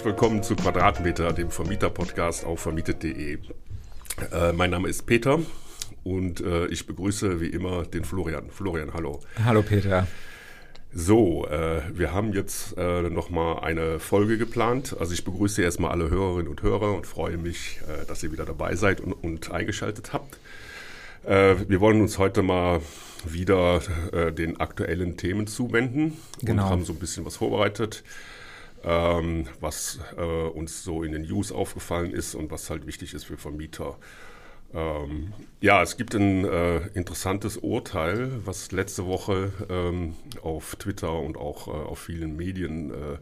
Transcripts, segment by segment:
herzlich willkommen zu Quadratmeter, dem Vermieter-Podcast auf vermietet.de. Äh, mein Name ist Peter und äh, ich begrüße wie immer den Florian. Florian, hallo. Hallo Peter. So, äh, wir haben jetzt äh, nochmal eine Folge geplant. Also ich begrüße erstmal alle Hörerinnen und Hörer und freue mich, äh, dass ihr wieder dabei seid und, und eingeschaltet habt. Äh, wir wollen uns heute mal wieder äh, den aktuellen Themen zuwenden Genau. und haben so ein bisschen was vorbereitet, ähm, was äh, uns so in den News aufgefallen ist und was halt wichtig ist für Vermieter. Ähm, ja, es gibt ein äh, interessantes Urteil, was letzte Woche ähm, auf Twitter und auch äh, auf vielen Medien äh,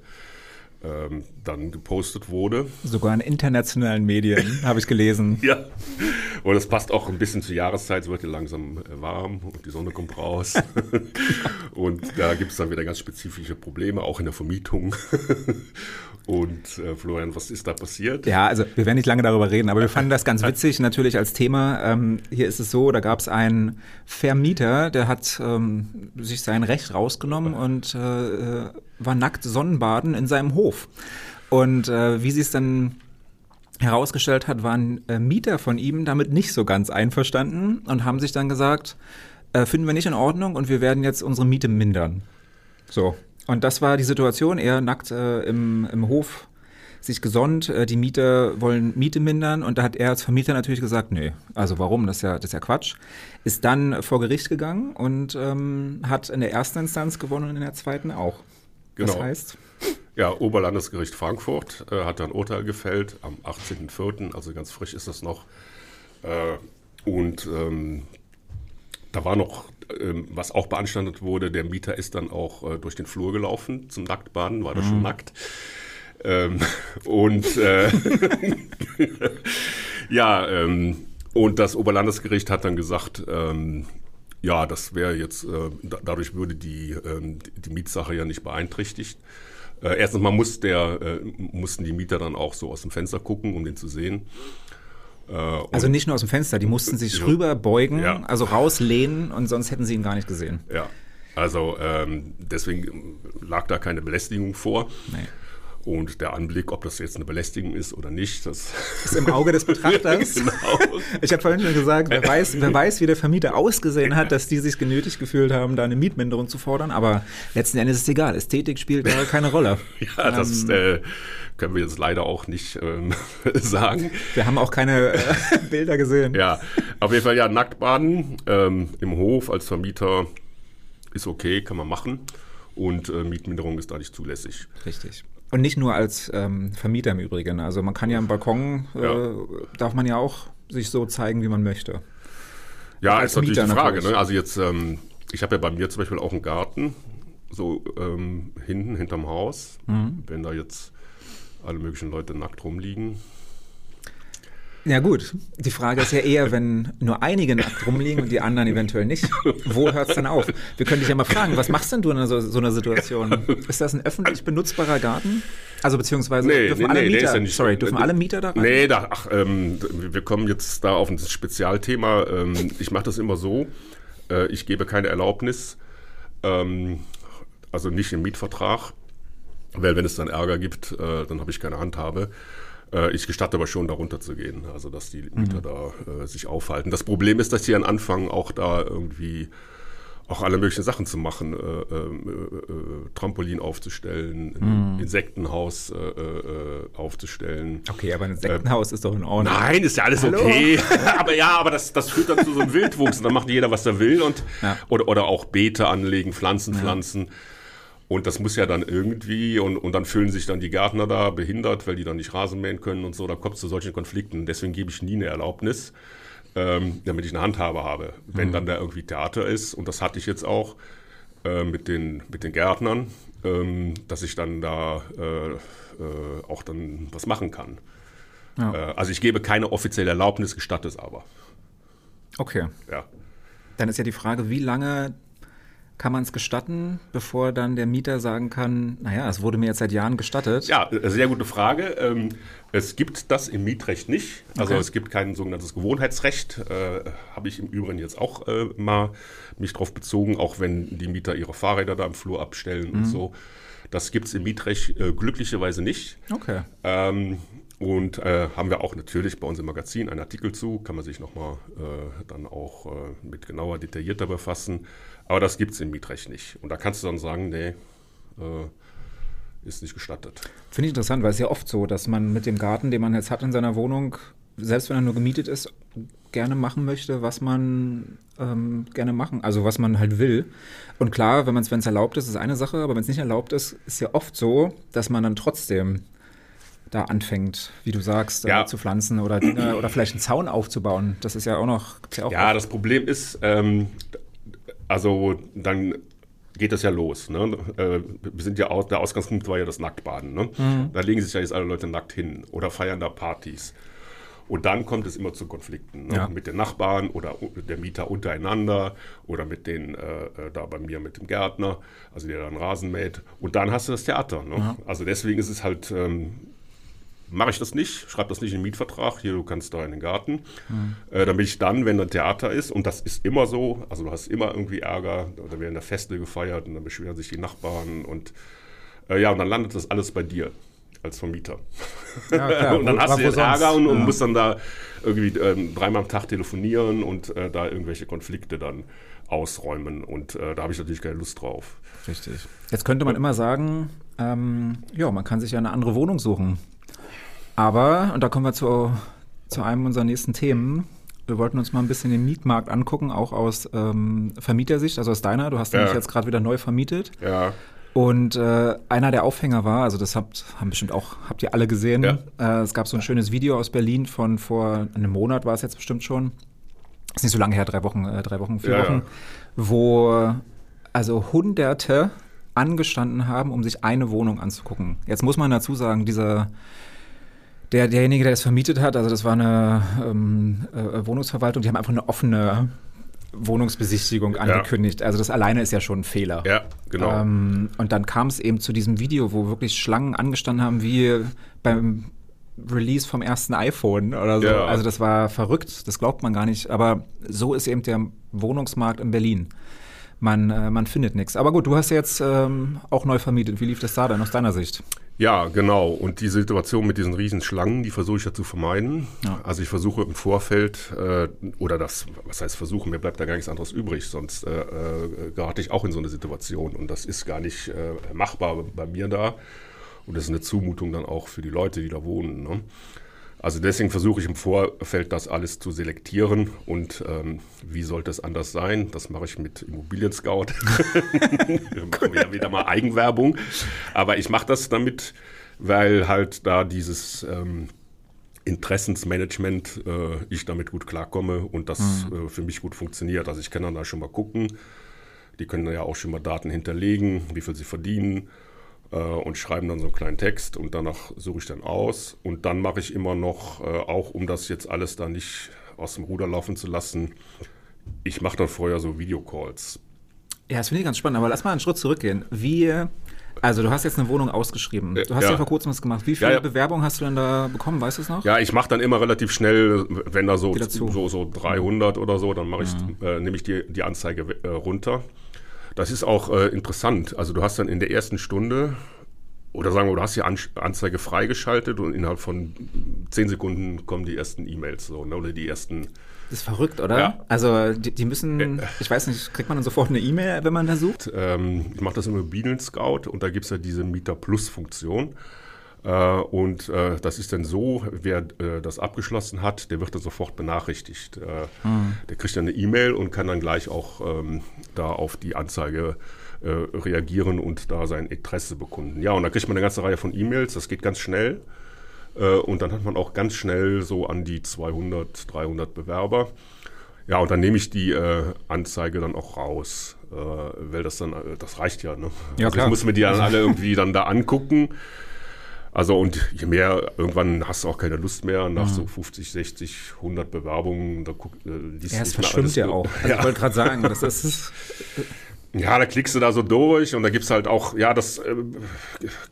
ähm, dann gepostet wurde. Sogar in internationalen Medien habe ich gelesen. Ja, und das passt auch ein bisschen zur Jahreszeit. Es wird ja langsam äh, warm und die Sonne kommt raus. und da gibt es dann wieder ganz spezifische Probleme, auch in der Vermietung. und äh, Florian, was ist da passiert? Ja, also wir werden nicht lange darüber reden, aber wir fanden das ganz witzig natürlich als Thema. Ähm, hier ist es so, da gab es einen Vermieter, der hat ähm, sich sein Recht rausgenommen und äh, äh, war nackt Sonnenbaden in seinem Hof. Und äh, wie sie es dann herausgestellt hat, waren äh, Mieter von ihm damit nicht so ganz einverstanden und haben sich dann gesagt, äh, finden wir nicht in Ordnung und wir werden jetzt unsere Miete mindern. So. Und das war die Situation, er nackt äh, im, im Hof sich gesonnt, äh, die Mieter wollen Miete mindern und da hat er als Vermieter natürlich gesagt, nee, also warum, das ist ja, das ist ja Quatsch. Ist dann vor Gericht gegangen und ähm, hat in der ersten Instanz gewonnen und in der zweiten auch. Das Genau. heißt, Ja, Oberlandesgericht Frankfurt äh, hat ein Urteil gefällt am 18.04., also ganz frisch ist das noch. Äh, und ähm, da war noch, ähm, was auch beanstandet wurde, der Mieter ist dann auch äh, durch den Flur gelaufen zum Nacktbaden, war da schon nackt. Ähm, und äh, ja, ähm, und das Oberlandesgericht hat dann gesagt, ähm, ja, das wäre jetzt, äh, da, dadurch würde die, ähm, die- Mietsache ja nicht beeinträchtigt. Äh, erstens mal muss der, äh, mussten die Mieter dann auch so aus dem Fenster gucken, um den zu sehen. Äh, also nicht nur aus dem Fenster, die mussten sich Ja. rüber beugen, Ja. also rauslehnen und sonst hätten sie ihn gar nicht gesehen. Ja, also ähm, deswegen lag da keine Belästigung vor. Nee. Und der Anblick, ob das jetzt eine Belästigung ist oder nicht, das ist im Auge des Betrachters. genau. Ich habe vorhin schon gesagt, wer weiß, wer weiß, wie der Vermieter ausgesehen hat, dass die sich genötigt gefühlt haben, da eine Mietminderung zu fordern. Aber letzten Endes ist es egal. Ästhetik spielt da keine Rolle. Ja, das Ähm. äh, können wir jetzt leider auch nicht ähm, sagen. Wir haben auch keine äh, Bilder gesehen. Ja, auf jeden Fall ja, Nacktbaden ähm, im Hof als Vermieter ist okay, kann man machen. Und äh, Mietminderung ist da nicht zulässig. Richtig. Und nicht nur als ähm, Vermieter im Übrigen. Also man kann ja am Balkon, äh, Ja. darf man ja auch sich so zeigen, wie man möchte. Ja, Als ist natürlich Mieter die Frage. natürlich. Ne? Also jetzt, ähm, ich habe ja bei mir zum Beispiel auch einen Garten, so ähm, hinten, hinterm Haus. Mhm. Wenn da jetzt alle möglichen Leute nackt rumliegen. Ja gut, die Frage ist ja eher, wenn nur einige nackt rumliegen und die anderen eventuell nicht, wo hört es dann auf? Wir können dich ja mal fragen, was machst denn du in so, so einer Situation? Ist das ein öffentlich benutzbarer Garten? Also beziehungsweise dürfen alle der Mieter, ja nicht- sorry, dürfen alle Mieter da rein? Nee, da, ach, ähm, wir kommen jetzt da auf ein Spezialthema. Ähm, ich mache das immer so, äh, ich gebe keine Erlaubnis, ähm, also nicht im Mietvertrag, weil wenn es dann Ärger gibt, äh, dann habe ich keine Handhabe. Äh, ich gestatte aber schon, da runterzugehen, also dass die Mieter da äh, sich aufhalten. Das Problem ist, dass sie dann anfangen, auch da irgendwie auch alle möglichen Sachen zu machen, äh, äh, äh, Trampolin aufzustellen, ein Insektenhaus äh, äh, aufzustellen. Okay, aber ein Sektenhaus ist doch in Ordnung. Nein, ist ja alles Hallo? okay. aber ja, aber das, das führt dann zu so einem Wildwuchs. Und dann macht jeder, was er will. Und, Ja. oder, oder auch Beete anlegen, Pflanzen pflanzen. Und das muss ja dann irgendwie, und, und dann fühlen sich dann die Gärtner da behindert, weil die dann nicht Rasen mähen können und so. Da kommt es zu solchen Konflikten. Deswegen gebe ich nie eine Erlaubnis, ähm, damit ich eine Handhabe habe. Wenn dann da irgendwie Theater ist, und das hatte ich jetzt auch äh, mit, den, mit den Gärtnern, ähm, dass ich dann da äh, äh, auch dann was machen kann. Ja. Äh, also ich gebe keine offizielle Erlaubnis, gestatte es aber. Okay, Ja. dann ist ja die Frage, wie lange kann man es gestatten, bevor dann der Mieter sagen kann, naja, es wurde mir jetzt seit Jahren gestattet. Ja, äh, sehr gute Frage. Ähm, es gibt das im Mietrecht nicht. Also Okay. es gibt kein sogenanntes Gewohnheitsrecht. Äh, Habe ich im Übrigen jetzt auch äh, mal mich drauf bezogen, auch wenn die Mieter ihre Fahrräder da im Flur abstellen und so. Das gibt es im Mietrecht glücklicherweise nicht. Okay. Ähm, und äh, haben wir auch natürlich bei uns im Magazin einen Artikel zu, kann man sich nochmal äh, dann auch äh, mit genauer, detaillierter befassen. Aber das gibt es im Mietrecht nicht. Und da kannst du dann sagen, nee, äh, ist nicht gestattet. Finde ich interessant, weil es ja oft so, dass man mit dem Garten, den man jetzt hat in seiner Wohnung, selbst wenn er nur gemietet ist, gerne machen möchte, was man ähm, gerne machen, also was man halt will. Und klar, wenn es erlaubt ist, ist eine Sache, aber wenn es nicht erlaubt ist, ist ja oft so, dass man dann trotzdem da anfängt, wie du sagst, äh, Ja. äh, zu pflanzen oder Dinge oder vielleicht einen Zaun aufzubauen. Das ist ja auch noch. Ja, auch Ja, das Problem ist, ähm, also dann geht das ja los. Ne? Äh, wir sind ja aus, der Ausgangspunkt war ja das Nacktbaden. Ne? Da legen sich ja jetzt alle Leute nackt hin oder feiern da Partys. Und dann kommt es immer zu Konflikten ne? Ja. mit den Nachbarn oder der Mieter untereinander oder mit den, äh, äh, da bei mir mit dem Gärtner, also der dann Rasen mäht. Und dann hast du das Theater. Ne? Also deswegen ist es halt, ähm, mache ich das nicht, schreibe das nicht in den Mietvertrag, hier, du kannst da in den Garten, äh, damit ich dann, wenn ein Theater ist, und das ist immer so, also du hast immer irgendwie Ärger, da werden da Feste gefeiert und dann beschweren sich die Nachbarn und äh, ja, und dann landet das alles bei dir als Vermieter. Ja, klar. und dann Wo- hast du jetzt Ärger und, und Ja. musst dann da irgendwie ähm, dreimal am Tag telefonieren und äh, da irgendwelche Konflikte dann ausräumen und äh, da habe ich natürlich keine Lust drauf. Richtig. Jetzt könnte man immer sagen, ähm, ja, man kann sich ja eine andere Wohnung suchen. Aber, und da kommen wir zu, zu einem unserer nächsten Themen, wir wollten uns mal ein bisschen den Mietmarkt angucken, auch aus ähm, Vermietersicht, also aus deiner. Du hast Ja. nämlich jetzt gerade wieder neu vermietet. Ja, Und äh, einer der Aufhänger war, also das habt, haben bestimmt auch, habt ihr alle gesehen. Ja. Äh, es gab so ein schönes Video aus Berlin von vor einem Monat war es jetzt bestimmt schon. Ist nicht so lange her, drei Wochen, äh, drei Wochen, vier Ja, Wochen, ja. wo also Hunderte angestanden haben, um sich eine Wohnung anzugucken. Jetzt muss man dazu sagen, dieser der, derjenige, der das vermietet hat, also das war eine ähm, äh, Wohnungsverwaltung, die haben einfach eine offene Wohnungsbesichtigung angekündigt. Also das alleine ist ja schon ein Fehler. ja, genau. Ähm, und dann kam es eben zu diesem Video, wo wirklich Schlangen angestanden haben, wie beim Release vom ersten iPhone oder so. Ja. Also das war verrückt, das glaubt man gar nicht. Aber so ist eben der Wohnungsmarkt in Berlin. Man, äh, man findet nichts. Aber gut, du hast jetzt ähm, auch neu vermietet. Wie lief das da dann aus deiner Sicht? Ja, genau. Und die Situation mit diesen riesen Schlangen, die versuche ich ja zu vermeiden. Ja. Also ich versuche im Vorfeld, äh, oder das, was heißt versuchen, mir bleibt da gar nichts anderes übrig, sonst äh, äh, gerate ich auch in so eine Situation. Und das ist gar nicht äh, machbar bei mir da. Und das ist eine Zumutung dann auch für die Leute, die da wohnen. Ne? Also deswegen versuche ich im Vorfeld das alles zu selektieren. Und ähm, wie sollte es anders sein? Das mache ich mit Immobilien Scout. Wir machen ja wieder mal Eigenwerbung. Aber ich mache das damit, weil halt da dieses ähm, Interessensmanagement, äh, ich damit gut klarkomme und das äh, für mich gut funktioniert. Also ich kann dann da schon mal gucken. Die können ja auch schon mal Daten hinterlegen, wie viel sie verdienen und schreiben dann so einen kleinen Text und danach suche ich dann aus. Und dann mache ich immer noch, äh, auch um das jetzt alles da nicht aus dem Ruder laufen zu lassen, ich mache dann vorher so Videocalls. Ja, das finde ich ganz spannend. Aber lass mal einen Schritt zurückgehen. Wie, also du hast jetzt eine Wohnung ausgeschrieben. Du hast ja, Ja. vor kurzem was gemacht. Wie viele Ja, ja. Bewerbungen hast du denn da bekommen? Weißt du es noch? Ja, ich mache dann immer relativ schnell, wenn da so, so, so 300 oder so, dann mache ich, äh, nehme ich die, die Anzeige äh, runter. Das ist auch äh, interessant. Also du hast dann in der ersten Stunde, oder sagen wir, du hast die An Anzeige freigeschaltet und innerhalb von 10 Sekunden kommen die ersten E-Mails so, ne, oder die ersten. Das ist verrückt, oder? Ja. Also die, die müssen, ich weiß nicht, kriegt man dann sofort eine E-Mail, wenn man da sucht? Ähm, ich mache das im Immobilien Scout und da gibt es ja diese Mieter Plus Funktion. Äh, und äh, das ist dann so, wer äh, das abgeschlossen hat, der wird dann sofort benachrichtigt. Äh, Der kriegt dann eine E-Mail und kann dann gleich auch ähm, da auf die Anzeige äh, reagieren und da sein Interesse bekunden. Ja, und da kriegt man eine ganze Reihe von E-Mails, das geht ganz schnell. Äh, und dann hat man auch ganz schnell so an die 200, 300 Bewerber. Ja, und dann nehme ich die äh, Anzeige dann auch raus, äh, weil das dann, äh, das reicht ja, ne? Ja, also klar. Ich muss mir die dann alle irgendwie dann da angucken. Also und je mehr, irgendwann hast du auch keine Lust mehr, nach so 50, 60, 100 Bewerbungen, da guck, äh, liest Ja, es verschwimmt ja auch. Also Ja. ich wollte gerade sagen, das ist, Ja, da klickst du da so durch und da gibt's halt auch, ja, das äh,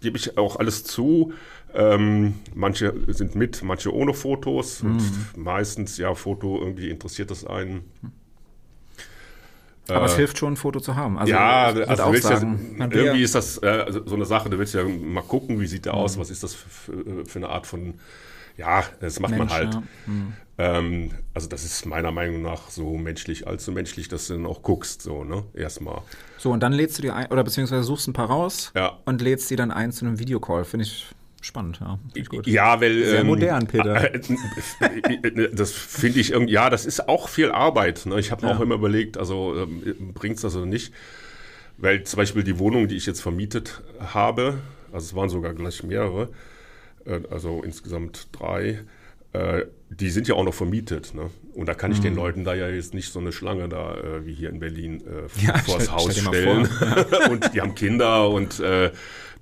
gebe ich auch alles zu. Ähm, manche sind mit, manche ohne Fotos und meistens, ja, Foto, irgendwie interessiert das einen. Aber es hilft schon, ein Foto zu haben. Also, ja, also auch sagen, ja, irgendwie ist das äh, so eine Sache, du willst ja mal gucken, wie sieht der mhm. aus, was ist das für, für, eine Art von, ja, das macht Mensch, man halt. Ja. Mhm. Ähm, also das ist meiner Meinung nach so menschlich, allzu menschlich, dass du dann auch guckst, so, ne, erstmal. So, und dann lädst du dir ein, oder beziehungsweise suchst ein paar raus ja. und lädst die dann ein zu einem Videocall, finde ich spannend, ja. Ja, weil. Sehr ähm, modern, Peter. Äh, äh, das finde ich irgendwie, ja, das ist auch viel Arbeit. Ne? Ich habe ja. auch immer überlegt, also ähm, bringt es das oder nicht. Weil zum Beispiel die Wohnung, die ich jetzt vermietet habe, also es waren sogar gleich mehrere, äh, also insgesamt drei, äh, die sind ja auch noch vermietet. Ne? Und da kann ich mhm. den Leuten da ja jetzt nicht so eine Schlange da, wie hier in Berlin, äh, ja, vors Haus stellen. und die haben Kinder und äh,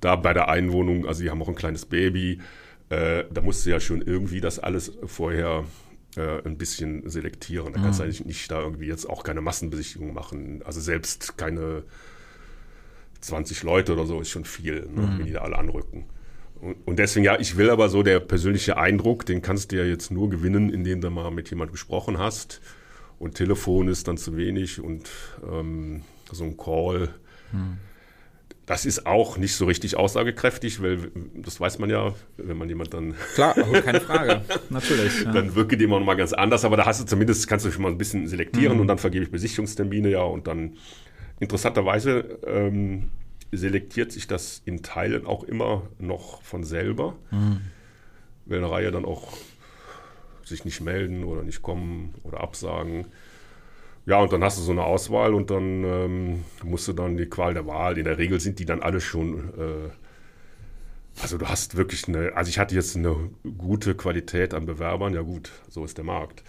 da bei der Einwohnung, also die haben auch ein kleines Baby, äh, da musst du ja schon irgendwie das alles vorher äh, ein bisschen selektieren. Da kannst du mhm. eigentlich nicht da irgendwie jetzt auch keine Massenbesichtigung machen. Also selbst keine 20 Leute oder so ist schon viel, ne, mhm. wenn die da alle anrücken. Und deswegen, ja, ich will aber so der persönliche Eindruck, den kannst du ja jetzt nur gewinnen, indem du mal mit jemand gesprochen hast. Und Telefon ist dann zu wenig und ähm, so ein Call. Hm. Das ist auch nicht so richtig aussagekräftig, weil das weiß man ja, wenn man jemand dann. Klar, keine Frage, natürlich. Ja. Dann wirke die immer noch mal ganz anders, aber da hast du zumindest, kannst du schon mal ein bisschen selektieren mhm. und dann vergebe ich Besichtigungstermine ja und dann interessanterweise ähm, selektiert sich das in Teilen auch immer noch von selber, mhm. weil eine Reihe dann auch sich nicht melden oder nicht kommen oder absagen. Ja, und dann hast du so eine Auswahl und dann ähm, musst du dann die Qual der Wahl. In der Regel sind die dann alle schon. Äh, also du hast wirklich eine. Also ich hatte jetzt eine gute Qualität an Bewerbern. Ja gut, so ist der Markt.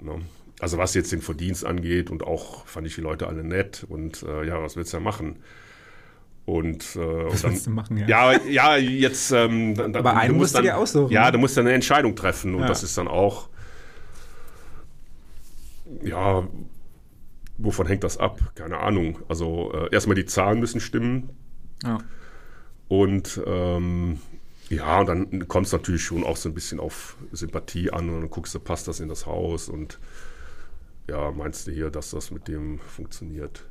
Ne? Also was jetzt den Verdienst angeht und auch fand ich die Leute alle nett und äh, ja, was willst du ja machen? Und, äh, Was und dann, du machen, ja? Ja, ja jetzt. Ähm, dann, Aber einen musst du dir aussuchen. Ja, du musst dann eine Entscheidung treffen und ja. das ist dann auch. Ja, wovon hängt das ab? Keine Ahnung. Also äh, erstmal die Zahlen müssen stimmen. Ja. Und ähm, ja, und dann kommt es natürlich schon auch so ein bisschen auf Sympathie an und dann guckst du, passt das in das Haus und ja, meinst du hier, dass das mit dem funktioniert?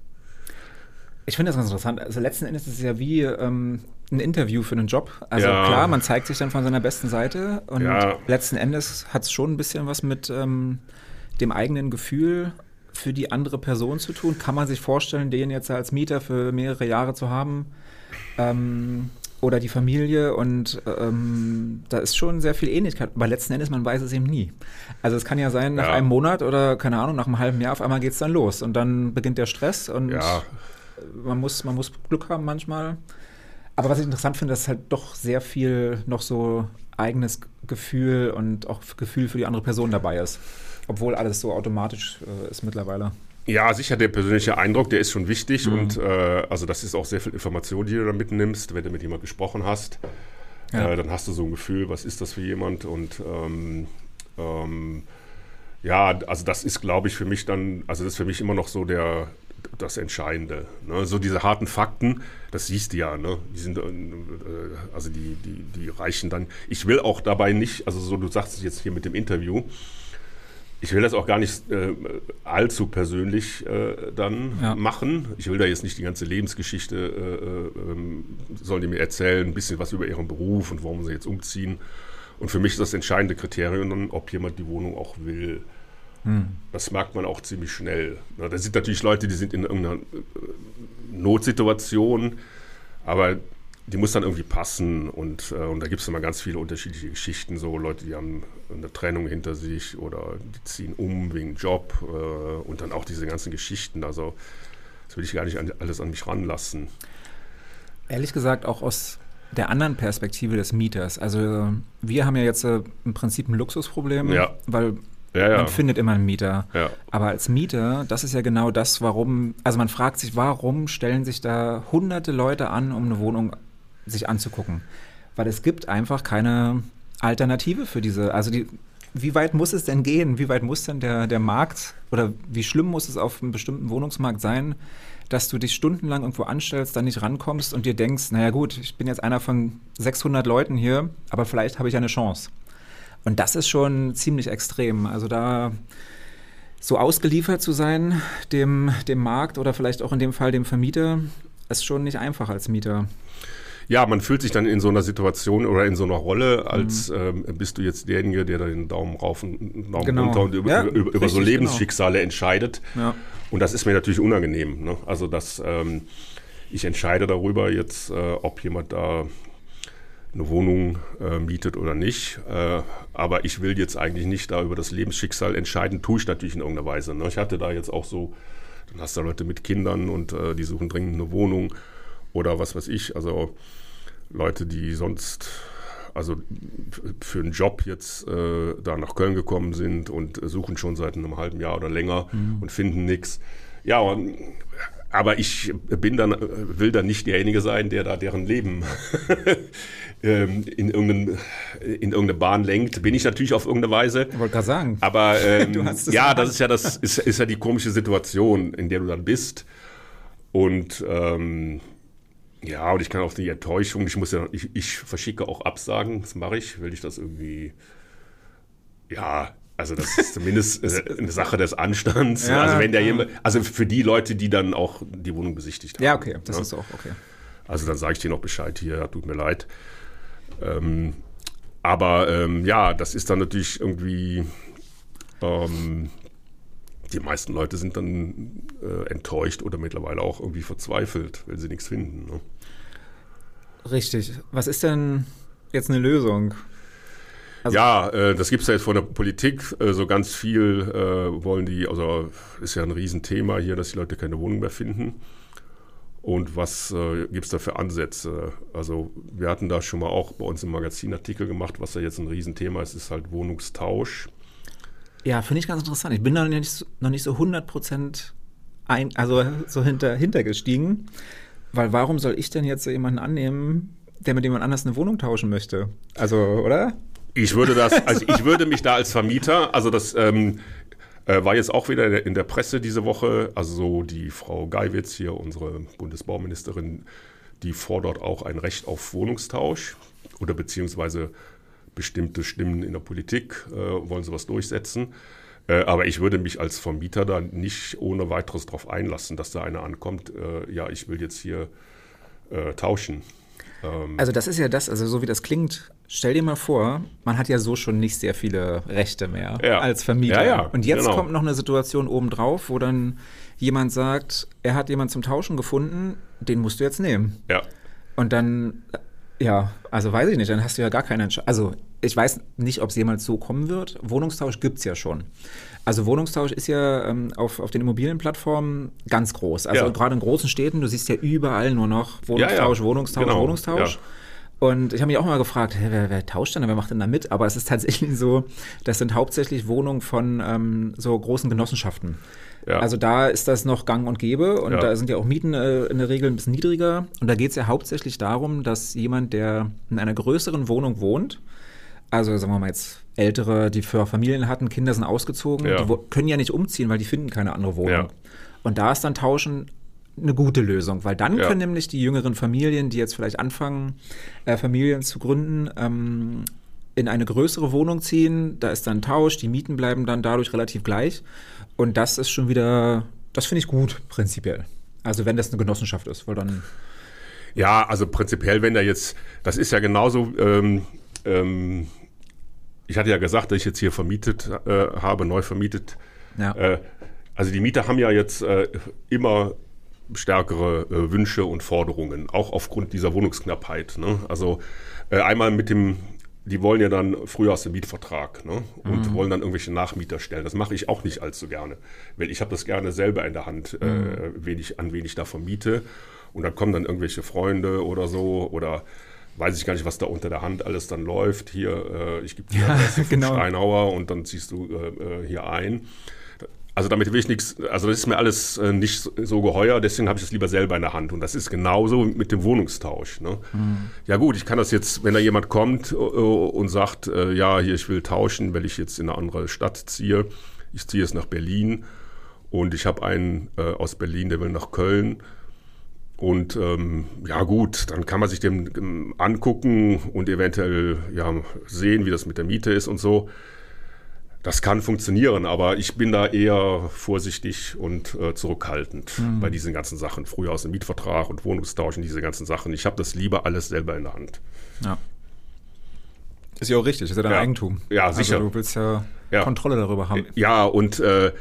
Ich finde das ganz interessant. Also letzten Endes ist es ja wie ähm, ein Interview für einen Job. Also ja. klar, man zeigt sich dann von seiner besten Seite und ja. letzten Endes hat es schon ein bisschen was mit ähm, dem eigenen Gefühl für die andere Person zu tun. Kann man sich vorstellen, den jetzt als Mieter für mehrere Jahre zu haben? Ähm, oder die Familie und ähm, da ist schon sehr viel Ähnlichkeit. Aber letzten Endes, man weiß es eben nie. Also es kann ja sein, nach ja. einem Monat oder keine Ahnung, nach einem halben Jahr auf einmal geht es dann los und dann beginnt der Stress und ja man muss, man muss Glück haben manchmal. Aber was ich interessant finde, dass halt doch sehr viel noch so eigenes Gefühl und auch Gefühl für die andere Person dabei ist. Obwohl alles so automatisch äh, ist mittlerweile. Ja, sicher, der persönliche Eindruck, der ist schon wichtig. Mhm. Und äh, also das ist auch sehr viel Information, die du da mitnimmst, wenn du mit jemandem gesprochen hast. Ja. Äh, dann hast du so ein Gefühl, was ist das für jemand? Und ähm, ähm, ja, also das ist, glaube ich, für mich dann, also das ist für mich immer noch so der, das Entscheidende. Ne? So diese harten Fakten, das siehst du ja, ne? Die sind, äh, also die, die, die reichen dann. Ich will auch dabei nicht, also so du sagst es jetzt hier mit dem Interview, ich will das auch gar nicht äh, allzu persönlich äh, dann ja. machen. Ich will da jetzt nicht die ganze Lebensgeschichte, äh, ähm, sollen die mir erzählen, ein bisschen was über ihren Beruf und warum sie jetzt umziehen. Und für mich ist das entscheidende Kriterium dann, ob jemand die Wohnung auch will. Hm. Das merkt man auch ziemlich schnell. Da sind natürlich Leute, die sind in irgendeiner äh, Notsituation, aber die muss dann irgendwie passen und, äh, und da gibt es immer ganz viele unterschiedliche Geschichten, so Leute, die haben eine Trennung hinter sich oder die ziehen um wegen Job äh, und dann auch diese ganzen Geschichten, also das will ich gar nicht an, alles an mich ranlassen. Ehrlich gesagt auch aus der anderen Perspektive des Mieters. Also wir haben ja jetzt äh, im Prinzip ein Luxusproblem, ja. weil ja, ja. Man findet immer einen Mieter. Ja. Aber als Mieter, das ist ja genau das, warum, also man fragt sich, warum stellen sich da hunderte Leute an, um eine Wohnung sich anzugucken? Weil es gibt einfach keine Alternative für diese, also die, wie weit muss es denn gehen? Wie weit muss denn der, der Markt oder wie schlimm muss es auf einem bestimmten Wohnungsmarkt sein, dass du dich stundenlang irgendwo anstellst, dann nicht rankommst und dir denkst, naja gut, ich bin jetzt einer von 600 Leuten hier, aber vielleicht habe ich eine Chance. Und das ist schon ziemlich extrem. Also da so ausgeliefert zu sein, dem, dem Markt oder vielleicht auch in dem Fall dem Vermieter, ist schon nicht einfach als Mieter. Ja, man fühlt sich dann in so einer Situation oder in so einer Rolle, als mhm. ähm, bist du jetzt derjenige, der da den Daumen rauf und Daumen genau. runter und über, ja, über, über so genau. Lebensschicksale genau. entscheidet. Ja. Und das ist mir natürlich unangenehm. Ne? Also, dass ähm, ich entscheide darüber jetzt, äh, ob jemand da eine Wohnung äh, mietet oder nicht. Äh, aber ich will jetzt eigentlich nicht da über das Lebensschicksal entscheiden, tue ich natürlich in irgendeiner Weise. Ne? Ich hatte da jetzt auch so, dann hast du Leute mit Kindern und äh, die suchen dringend eine Wohnung oder was weiß ich, also Leute, die sonst also für einen Job jetzt äh, da nach Köln gekommen sind und suchen schon seit einem halben Jahr oder länger mhm. und finden nichts. Ja, und aber ich bin dann, will dann nicht derjenige sein, der da deren Leben ähm, in, irgendein, in irgendeine Bahn lenkt. Bin ich natürlich auf irgendeine Weise. Ich wollte gerade sagen. Aber ähm, ja, das ist ja das ist, ist ja die komische Situation, in der du dann bist. Und ähm, ja, und ich kann auch die Enttäuschung, ich muss ja, ich, ich verschicke auch Absagen, das mache ich, will ich das irgendwie, ja, also das ist zumindest eine Sache des Anstands. Ja, also wenn der jemand, also für die Leute, die dann auch die Wohnung besichtigt haben. Ja, okay, das? Ne? ist auch okay. Also dann sage ich dir noch Bescheid hier, tut mir leid. Ähm, aber ähm, ja, das ist dann natürlich irgendwie, ähm, die meisten Leute sind dann äh, enttäuscht oder mittlerweile auch irgendwie verzweifelt, weil sie nichts finden. Ne? Richtig. Was ist denn jetzt eine Lösung? Also ja, äh, das gibt es ja jetzt von der Politik. Äh, so ganz viel äh, wollen die, also ist ja ein Riesenthema hier, dass die Leute keine Wohnung mehr finden. Und was äh, gibt es da für Ansätze? Also wir hatten da schon mal auch bei uns im Magazin Artikel gemacht, was ja jetzt ein Riesenthema ist, ist halt Wohnungstausch. Ja, finde ich ganz interessant. Ich bin da noch nicht, so, noch nicht so 100 Prozent ein, also so hinter, hintergestiegen. Weil warum soll ich denn jetzt jemanden annehmen, der mit jemand anders eine Wohnung tauschen möchte? Also, oder? Ich würde das, also ich würde mich da als Vermieter, also das ähm, äh, war jetzt auch wieder in der Presse diese Woche, also so die Frau Geiwitz hier, unsere Bundesbauministerin, die fordert auch ein Recht auf Wohnungstausch oder beziehungsweise bestimmte Stimmen in der Politik äh, wollen sowas durchsetzen. Äh, aber ich würde mich als Vermieter da nicht ohne weiteres darauf einlassen, dass da einer ankommt, äh, ja, ich will jetzt hier äh, tauschen. Ähm, also das ist ja das, also so wie das klingt, stell dir mal vor, man hat ja so schon nicht sehr viele Rechte mehr ja. als Vermieter. Ja, ja, Und jetzt genau. kommt noch eine Situation obendrauf, wo dann jemand sagt, er hat jemanden zum Tauschen gefunden, den musst du jetzt nehmen. Ja. Und dann, ja, also weiß ich nicht, dann hast du ja gar keine Entscheidung. Also ich weiß nicht, ob es jemals so kommen wird. Wohnungstausch gibt es ja schon. Also Wohnungstausch ist ja ähm, auf, auf den Immobilienplattformen ganz groß. Also ja. gerade in großen Städten, du siehst ja überall nur noch Wohnungstausch, ja, ja. Wohnungstausch, genau. Wohnungstausch. Und ich habe mich auch mal gefragt, hä, wer, wer, tauscht denn, wer macht denn da mit? Aber es ist tatsächlich so, das sind hauptsächlich Wohnungen von ähm, so großen Genossenschaften. Ja. Also da ist das noch gang und gäbe und ja. da sind ja auch Mieten äh, in der Regel ein bisschen niedriger. Und da geht es ja hauptsächlich darum, dass jemand, der in einer größeren Wohnung wohnt, also sagen wir mal jetzt Ältere, die für Familien hatten, Kinder sind ausgezogen, ja. die können ja nicht umziehen, weil die finden keine andere Wohnung. Und da ist dann Tauschen eine gute Lösung, weil dann ja. können nämlich die jüngeren Familien, die jetzt vielleicht anfangen, äh, Familien zu gründen, ähm, in eine größere Wohnung ziehen. Da ist dann Tausch, die Mieten bleiben dann dadurch relativ gleich. Und das ist schon wieder, das finde ich gut, prinzipiell. Also wenn das eine Genossenschaft ist, weil dann. Ja, also prinzipiell, wenn da jetzt, das ist ja genauso. Ähm, ähm, ich hatte ja gesagt, dass ich jetzt hier vermietet äh, habe, neu vermietet. Ja. Äh, also die Mieter haben ja jetzt äh, immer stärkere äh, Wünsche und Forderungen, auch aufgrund dieser Wohnungsknappheit. Ne? Also äh, einmal mit dem, die wollen ja dann früher aus dem Mietvertrag ne? und mhm. wollen dann irgendwelche Nachmieter stellen. Das mache ich auch nicht allzu gerne, weil ich habe das gerne selber in der Hand, äh, mhm. wen ich, an wen ich da vermiete. Und dann kommen dann irgendwelche Freunde oder so oder weiß ich gar nicht, was da unter der Hand alles dann läuft. Hier, äh, ich gebe dir ja, genau. Steinauer und dann ziehst du äh, äh, hier ein. Also damit will ich nichts, also das ist mir alles äh, nicht so geheuer, deswegen habe ich das lieber selber in der Hand. Und das ist genauso mit dem Wohnungstausch. Ne? Mhm. Ja gut, ich kann das jetzt, wenn da jemand kommt äh, und sagt, äh, ja, hier, ich will tauschen, weil ich jetzt in eine andere Stadt ziehe. Ich ziehe jetzt nach Berlin und ich habe einen äh, aus Berlin, der will nach Köln und ähm, ja gut, dann kann man sich dem ähm, angucken und eventuell ja, sehen, wie das mit der Miete ist und so. Das kann funktionieren, aber ich bin da eher vorsichtig und äh, zurückhaltend mhm. bei diesen ganzen Sachen. Früher aus dem Mietvertrag und Wohnungstausch und diese ganzen Sachen. Ich habe das lieber alles selber in der Hand. Ja. Ist ja auch richtig, ist ja dein ja. Eigentum. Ja, also sicher. Du willst ja, ja, Kontrolle darüber haben. Ja, und äh,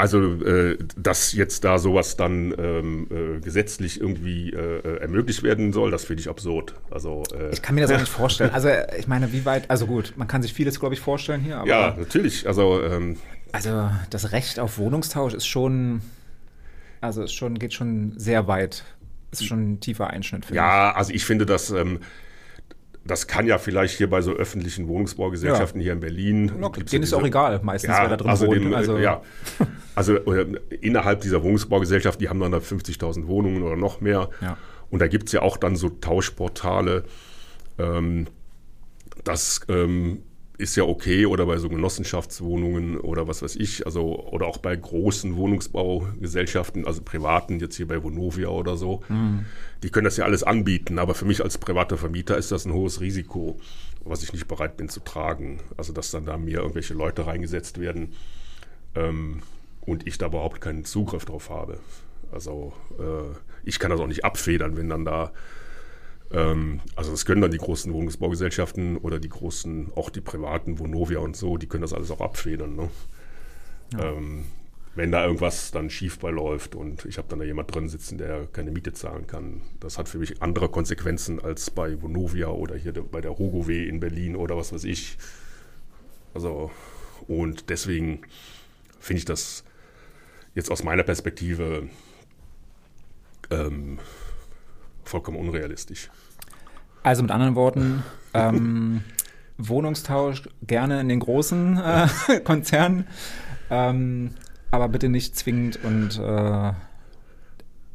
also, äh, dass jetzt da sowas dann ähm, äh, gesetzlich irgendwie äh, ermöglicht werden soll, das finde ich absurd. Also, äh, ich kann mir das auch nicht vorstellen. Also, ich meine, wie weit, also gut, man kann sich vieles, glaube ich, vorstellen hier. ja, natürlich. Also, ähm, also, das Recht auf Wohnungstausch ist schon, also, ist schon, geht schon sehr weit. Ist schon ein tiefer Einschnitt. Ja, ich. also, ich finde, dass. Ähm, das kann ja vielleicht hier bei so öffentlichen Wohnungsbaugesellschaften ja. hier in Berlin. No, denen ist auch egal, meistens, ja, wer da drin also wohnt. Dem, also, ja. also innerhalb dieser Wohnungsbaugesellschaft, die haben dann 50.000 Wohnungen oder noch mehr. Ja. Und da gibt es ja auch dann so Tauschportale. Ähm, das ähm, ist ja okay oder bei so Genossenschaftswohnungen oder was weiß ich, also oder auch bei großen Wohnungsbaugesellschaften, also privaten, jetzt hier bei Vonovia oder so, mhm. die können das ja alles anbieten, aber für mich als privater Vermieter ist das ein hohes Risiko, was ich nicht bereit bin zu tragen. Also dass dann da mir irgendwelche Leute reingesetzt werden ähm, und ich da überhaupt keinen Zugriff drauf habe. Also äh, ich kann das auch nicht abfedern, wenn dann da also das können dann die großen Wohnungsbaugesellschaften oder die großen, auch die privaten, Vonovia und so, die können das alles auch abfedern. Ne? Ja. Ähm, wenn da irgendwas dann schief läuft und ich habe dann da jemand drin sitzen, der keine Miete zahlen kann. Das hat für mich andere Konsequenzen als bei Vonovia oder hier bei der Rogow in Berlin oder was weiß ich. Also, und deswegen finde ich das jetzt aus meiner Perspektive ähm, vollkommen unrealistisch. Also mit anderen Worten, ähm, Wohnungstausch gerne in den großen äh, Konzernen, ähm, aber bitte nicht zwingend und äh,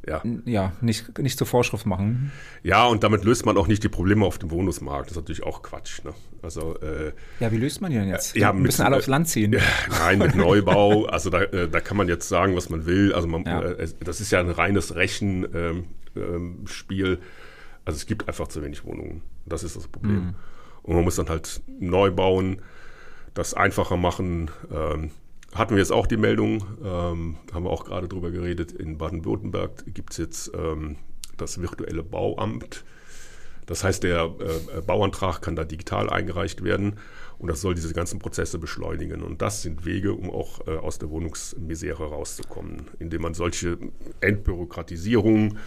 ja, ja nicht, nicht zur Vorschrift machen. Ja, und damit löst man auch nicht die Probleme auf dem Wohnungsmarkt. Das ist natürlich auch Quatsch. Ne? Also, äh, ja, wie löst man die denn jetzt? Ja, mit, alle aufs Land ziehen. nein, mit Neubau. Also da, äh, da kann man jetzt sagen, was man will. Also man, ja. Äh, das ist ja ein reines Rechenspiel. Ähm, also es gibt einfach zu wenig Wohnungen. Das ist das Problem. Mhm. Und man muss dann halt neu bauen, das einfacher machen. Ähm, hatten wir jetzt auch die Meldung, ähm, haben wir auch gerade drüber geredet, in Baden-Württemberg gibt es jetzt ähm, das virtuelle Bauamt. Das heißt, der äh, Bauantrag kann da digital eingereicht werden und das soll diese ganzen Prozesse beschleunigen. Und das sind Wege, um auch äh, aus der Wohnungsmisere rauszukommen, indem man solche Entbürokratisierung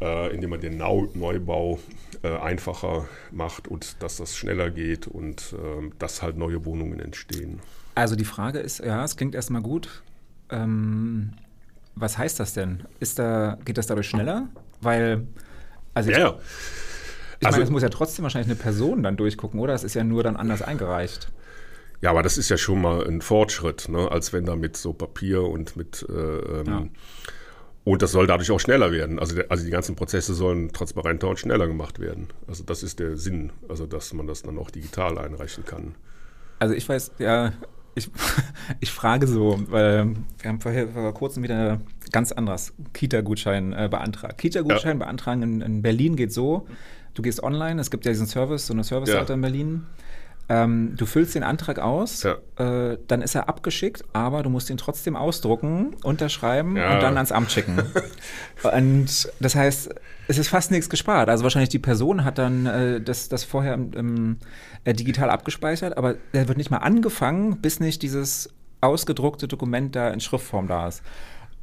äh, indem man den Nau Neubau äh, einfacher macht und dass das schneller geht und äh, dass halt neue Wohnungen entstehen. Also die Frage ist, ja, es klingt erstmal gut. Ähm, was heißt das denn? Ist da, geht das dadurch schneller? Weil, also ich, ja, ja. ich also, meine, es muss ja trotzdem wahrscheinlich eine Person dann durchgucken, oder? Es ist ja nur dann anders eingereicht. Ja, aber das ist ja schon mal ein Fortschritt, ne? als wenn da mit so Papier und mit äh, ähm, ja und das soll dadurch auch schneller werden. Also, der, also die ganzen Prozesse sollen transparenter und schneller gemacht werden. Also das ist der Sinn, also dass man das dann auch digital einreichen kann. Also ich weiß, ja, ich, ich frage so, weil wir haben vorher vor kurzem wieder ganz anderes Kita-Gutschein äh, beantragt. Kita-Gutschein ja. beantragen in, in, Berlin geht so, du gehst online, es gibt ja diesen Service, so eine Service-Seite ja. in Berlin ähm, du füllst den Antrag aus, ja. äh, dann ist er abgeschickt, aber du musst ihn trotzdem ausdrucken, unterschreiben ja. und dann ans Amt schicken. und das heißt, es ist fast nichts gespart. Also wahrscheinlich die Person hat dann äh, das, das vorher im, äh, digital abgespeichert, aber der wird nicht mal angefangen, bis nicht dieses ausgedruckte Dokument da in Schriftform da ist.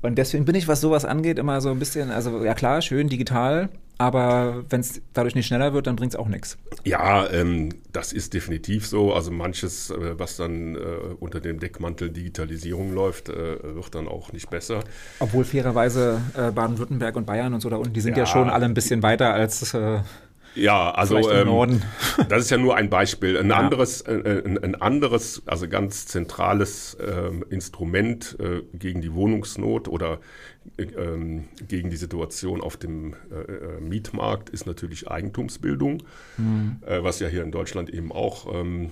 Und deswegen bin ich, was sowas angeht, immer so ein bisschen, also ja klar, schön digital, aber wenn es dadurch nicht schneller wird, dann bringt es auch nichts. Ja, ähm, das ist definitiv so. Also manches, äh, was dann äh, unter dem Deckmantel Digitalisierung läuft, äh, wird dann auch nicht besser. Obwohl fairerweise äh, Baden-Württemberg und Bayern und so da unten, die sind ja, ja schon alle ein bisschen weiter als äh, ja, also ähm, das ist ja nur ein Beispiel. Ein ja. anderes, äh, ein, ein, anderes, also ganz zentrales äh, Instrument gegen die Wohnungsnot oder ähm, gegen die Situation auf dem äh, äh, Mietmarkt ist natürlich Eigentumsbildung, mhm. Äh, was ja hier in Deutschland eben auch ähm,